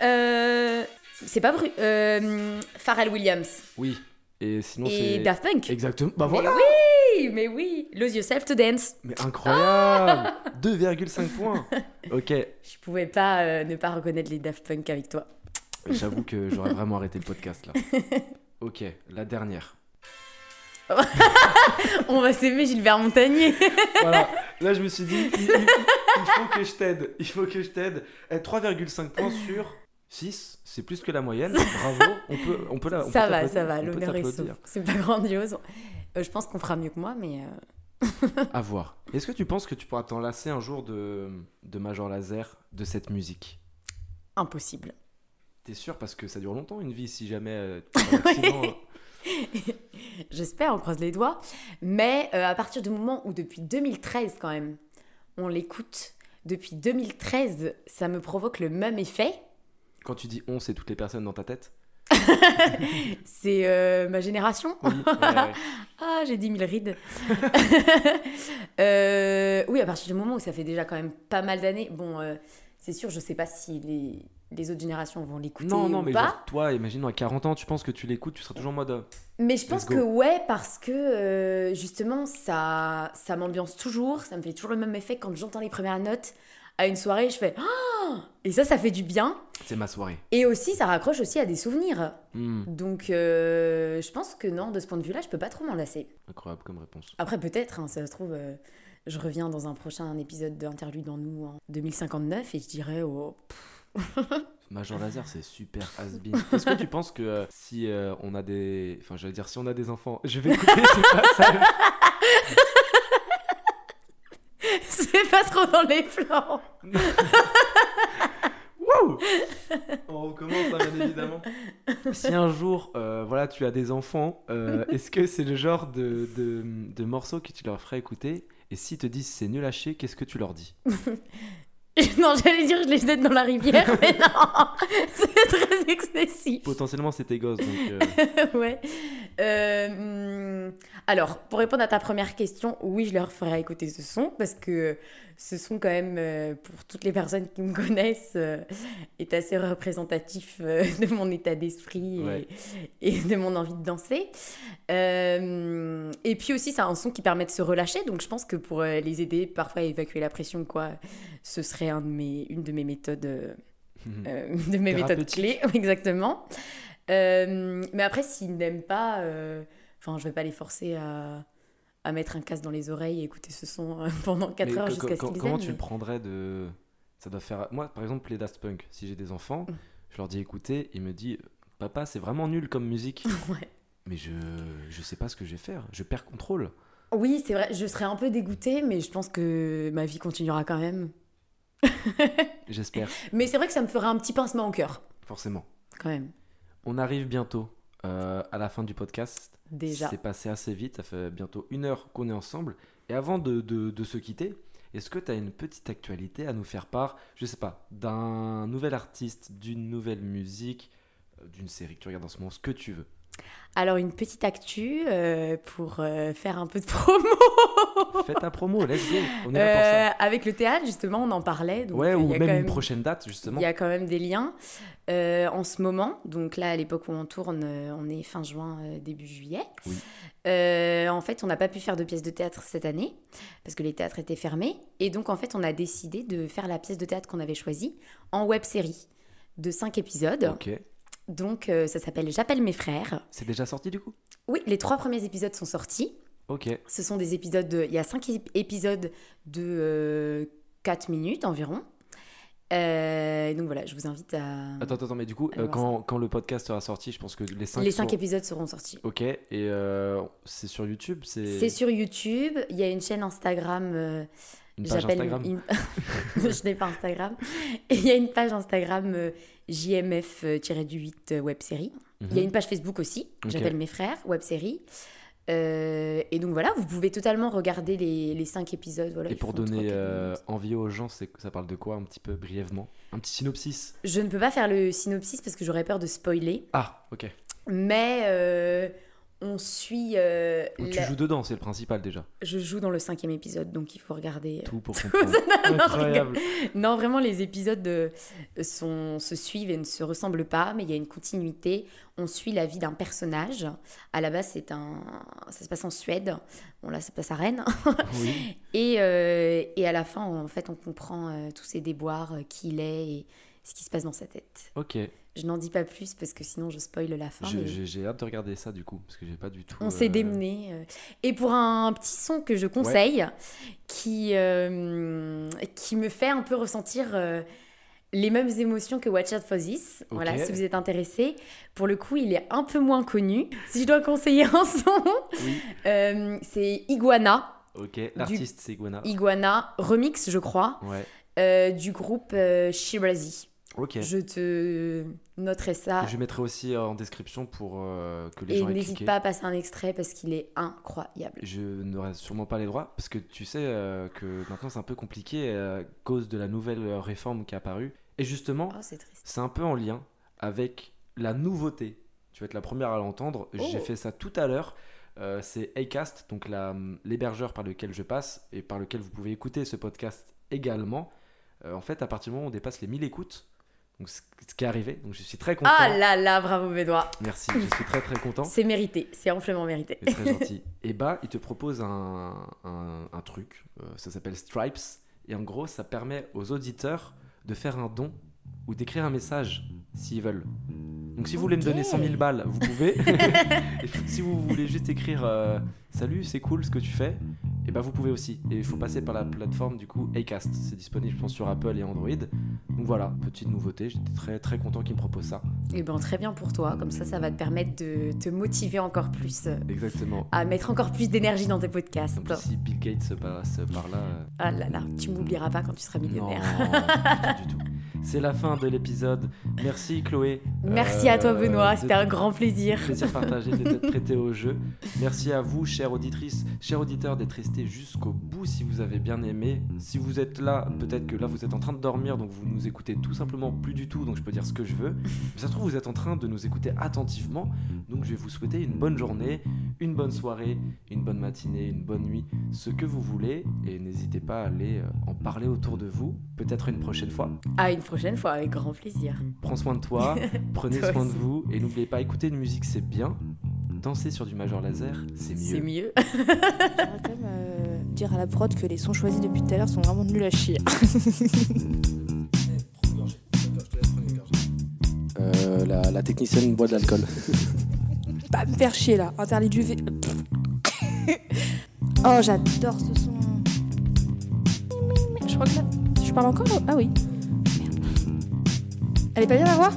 Euh, c'est pas Bru euh, Pharrell Williams. Oui. Et sinon, Et c'est. Daft Punk. Exactement. Bah Mais voilà. oui, mais oui. Lose yourself to dance. Mais incroyable 2,5 points [LAUGHS] Ok, Je pouvais pas euh, ne pas reconnaître les Daft Punk avec toi. j'avoue que j'aurais vraiment arrêté le podcast là. [LAUGHS] Ok, la dernière. On va s'aimer Gilbert Montagnier. Voilà, là je me suis dit, il, il- il faut que je t'aide, il faut que je t'aide. Eh, 3,5 points sur 6, c'est plus que la moyenne, bravo, on peut, on peut la on ça peut va, ça va. on peut L'honneur est sauf. C'est pas grandiose. Euh, je pense qu'on fera mieux que moi, mais euh, À voir. Est-ce que tu penses que tu pourras t'en lasser un jour de, de Major Laser, de cette musique? Impossible. T'es sûr? Parce que ça dure longtemps une vie si jamais euh, [LAUGHS] [LAUGHS] J'espère, on croise les doigts. Mais euh, à partir du moment où depuis 2013 quand même, on l'écoute, depuis 2013, ça me provoque le même effet. Quand tu dis on, c'est toutes les personnes dans ta tête? [LAUGHS] C'est euh, ma génération. Oui, ouais, ouais. [LAUGHS] Ah, j'ai 10 000 rides. Euh, oui, à partir du moment où ça fait déjà quand même pas mal d'années. Bon, c'est sûr, je sais pas si les, les autres générations vont l'écouter Non, non, ou mais pas. genre, toi, imagine, à 40 ans, tu penses que tu l'écoutes, tu seras toujours en mode. euh, Mais je pense go. que ouais, parce que euh, justement, ça, ça m'ambiance toujours, ça me fait toujours le même effet quand j'entends les premières notes à une soirée, je fais Ah et ça, ça fait du bien. C'est ma soirée. Et aussi, ça raccroche aussi à des souvenirs. Hmm, Donc, euh, je pense que non, de ce point de vue-là, je peux pas trop m'en lasser. incroyable comme réponse. Après, peut-être, hein, ça se trouve, euh, je reviens dans un prochain épisode d'Interlude en nous en 2059 et je dirais oh, [LAUGHS] Major Laser, c'est super has-been. Est-ce que tu penses que euh, si euh, on a des. Enfin, j'allais dire, si on a des enfants. Je vais couper ce [LAUGHS] passage. c'est pas trop dans les flancs. [LAUGHS] Wow On recommence, hein, bien évidemment. Si un jour, euh, voilà, tu as des enfants, euh, est-ce que c'est le genre de, de, de morceau que tu leur ferais écouter Et s'ils te disent c'est nul à chier, qu'est-ce que tu leur dis [LAUGHS] non, j'allais dire je les jette dans la rivière, [LAUGHS] mais non, [LAUGHS] c'est très excessif. Potentiellement, c'est tes gosses, donc. euh, ouais. Euh, hum, alors, pour répondre à ta première question, oui, je leur ferai écouter ce son parce que ce son, quand même, euh, pour toutes les personnes qui me connaissent, euh, est assez représentatif euh, de mon état d'esprit et, Ouais. et de mon envie de danser. Euh, et puis aussi, c'est un son qui permet de se relâcher, donc je pense que pour les aider parfois à évacuer la pression, quoi, ce serait un de mes, une de mes méthodes. euh, de mes méthodes clés, [LAUGHS] exactement. Euh, mais après, s'ils n'aiment pas, enfin, je vais pas les forcer à, à mettre un casque dans les oreilles et écouter ce son euh, [LAUGHS] pendant 4 mais heures jusqu'à ce qu'ils Comment tu le prendrais de. Ça doit faire. Moi, par exemple, les Daft Punk, si j'ai des enfants, Mm. je leur dis écoutez, ils me disent Papa, c'est vraiment nul comme musique. [LAUGHS] Ouais. Mais je, je sais pas ce que je vais faire, je perds contrôle. Oui, c'est vrai, je serais un peu dégoûtée, mais je pense que ma vie continuera quand même. J'espère, [LAUGHS] Mais c'est vrai que ça me ferait un petit pincement au cœur, forcément. quand même, On arrive bientôt euh, à la fin du podcast. déjà. C'est passé assez vite, ça fait bientôt une heure qu'on est ensemble. Et avant de, de- de se quitter, est-ce que tu as une petite actualité à nous faire part, je sais pas, d'un nouvel artiste, d'une nouvelle musique, euh, d'une série que tu regardes en ce moment, ce que tu veux? Alors, une petite actu euh, pour euh, faire un peu de [LAUGHS] promo. Fais ta promo, let's go, on est là pour ça. Euh, avec le théâtre, justement, on en parlait. donc, Ouais, ou il y a même quand une prochaine date, justement. Il y a quand même des liens. En ce moment, donc là, à l'époque où on tourne, on est fin juin, début juillet. Oui. En fait, on n'a pas pu faire de pièce de théâtre cette année parce que les théâtres étaient fermés. Et donc, en fait, on a décidé de faire la pièce de théâtre qu'on avait choisie en web série de 5 épisodes. Ok. Donc, euh, ça s'appelle J'appelle mes frères. C'est déjà sorti du coup? Oui, les trois premiers épisodes sont sortis. Ok. Ce sont des épisodes de... Il y a cinq ép- épisodes de 4 minutes environ. Euh, donc voilà, je vous invite à... Attends, attends, mais du coup, euh, quand, quand le podcast sera sorti, je pense que les 5 Les 5 épisodes seront sortis. Ok, et euh, c'est sur YouTube C'est C'est sur YouTube. Il y a une chaîne Instagram. euh, une page j'appelle Instagram une- [LAUGHS] je n'ai pas Instagram. Et il y a une page Instagram euh, JMF-du-8 web série. Il y a Mhm. une page Facebook aussi. J'appelle mes frères web série. Euh, et donc voilà, vous pouvez totalement regarder les, les 5 épisodes. Voilà, Et pour donner 3-4 euh, minutes. envie aux gens, c'est ça parle de quoi un petit peu brièvement? Un petit synopsis? Je ne peux pas faire le synopsis parce que j'aurais peur de spoiler. Ah, ok. Mais euh, on suit. euh, tu la- joues dedans, c'est le principal déjà. Je joue dans le cinquième épisode, donc il faut regarder. euh, Tout pour [LAUGHS] comprendre. Non, Incroyable. Non, vraiment, les épisodes euh, sont, se suivent et ne se ressemblent pas, mais il y a une continuité. On suit la vie d'un personnage. À la base, c'est un, ça se passe en Suède. Bon, là, ça se passe à Rennes. [LAUGHS] Oui. [LAUGHS] Et, euh, et à la fin, en fait, on comprend euh, tous ses déboires, euh, qui il est et ce qui se passe dans sa tête. Ok. Je n'en dis pas plus parce que sinon, je spoil la fin. Mais J'ai hâte de regarder ça du coup, parce que j'ai pas du tout. On s'est euh, démené. euh. Et pour un petit son que je conseille, qui, euh, qui me fait un peu ressentir euh, les mêmes émotions que Watch Out for This. Voilà, si vous êtes intéressé. Pour le coup, il est un peu moins connu. [LAUGHS] Si je dois conseiller un son, Oui. c'est Iguana. Ok. L'artiste c'est Iguana. Iguana, remix, je crois, Ouais. du groupe Shirazi. Ok. Je te noterai ça. Je mettrai aussi en description pour euh, que les Et gens aient n'hésite cliqué. pas à passer un extrait parce qu'il est incroyable. Je n'aurai sûrement pas les droits parce que tu sais euh, que maintenant c'est un peu compliqué euh, à cause de la nouvelle réforme qui est apparue. Et justement, Oh, c'est un peu en lien avec la nouveauté. Tu vas être la première à l'entendre. J'ai Oh. fait ça tout à l'heure. Euh, c'est Acast, donc la- l'hébergeur par lequel je passe et par lequel vous pouvez écouter ce podcast également. En fait, à partir du moment où on dépasse les 1000 écoutes, donc ce qui est arrivé, donc je suis très content. Ah là là, bravo Benoît. Merci, je suis très très content. C'est mérité, c'est amplement mérité. C'est très gentil. [LAUGHS] Et bah, il te propose un, un- un truc, euh, ça s'appelle Stripes, et en gros, ça permet aux auditeurs de faire un don ou d'écrire un message s'ils veulent. Donc si vous voulez me donner Ok. 100 000 balles, vous pouvez. [LAUGHS] et si vous voulez juste écrire euh, Salut, c'est cool ce que tu fais, et bah vous pouvez aussi. Et il faut passer par la plateforme du coup Acast. C'est disponible je pense sur Apple et Android. Donc voilà, petite nouveauté, j'étais très très content qu'il me propose ça. Et ben très bien pour toi, comme ça ça va te permettre de te motiver encore plus, Exactement. à mettre encore plus d'énergie dans tes podcasts. Si Bill Gates se passe par là. euh, Ah là là, tu m'oublieras pas quand tu seras millionnaire. Non, du tout. C'est la fin de l'épisode. Merci Chloé. Merci à toi euh, Benoît, c'était un grand plaisir. Plaisir partagé de t'être prêté au jeu. Merci à vous, chères auditrices, chers auditeurs, d'être restés jusqu'au bout si vous avez bien aimé. Si vous êtes là, peut-être que là vous êtes en train de dormir, donc vous nous écoutez tout simplement plus du tout, donc je peux dire ce que je veux. Mais [LAUGHS] ça se trouve, vous êtes en train de nous écouter attentivement, donc je vais vous souhaiter une bonne journée, une bonne soirée, une bonne matinée, une bonne nuit, ce que vous voulez, et n'hésitez pas à aller euh, en parler autour de vous, peut-être une prochaine fois. À une prochaine fois, avec grand plaisir. Prends soin de toi, [LAUGHS] prenez Toi soin de vous et n'oubliez pas, écouter une musique c'est bien, danser sur du major laser c'est C'est mieux. [LAUGHS] mieux. J'aimerais quand même euh, dire à la prod que les sons choisis depuis tout à l'heure sont vraiment nuls à chier. [LAUGHS] Euh, la, la technicienne boit de l'alcool. [LAUGHS] Pas me faire chier là, interdit du V. oh, j'adore ce son. Je crois que là. Je parle encore? Ah oui. Merde. Elle est pas bien la voix?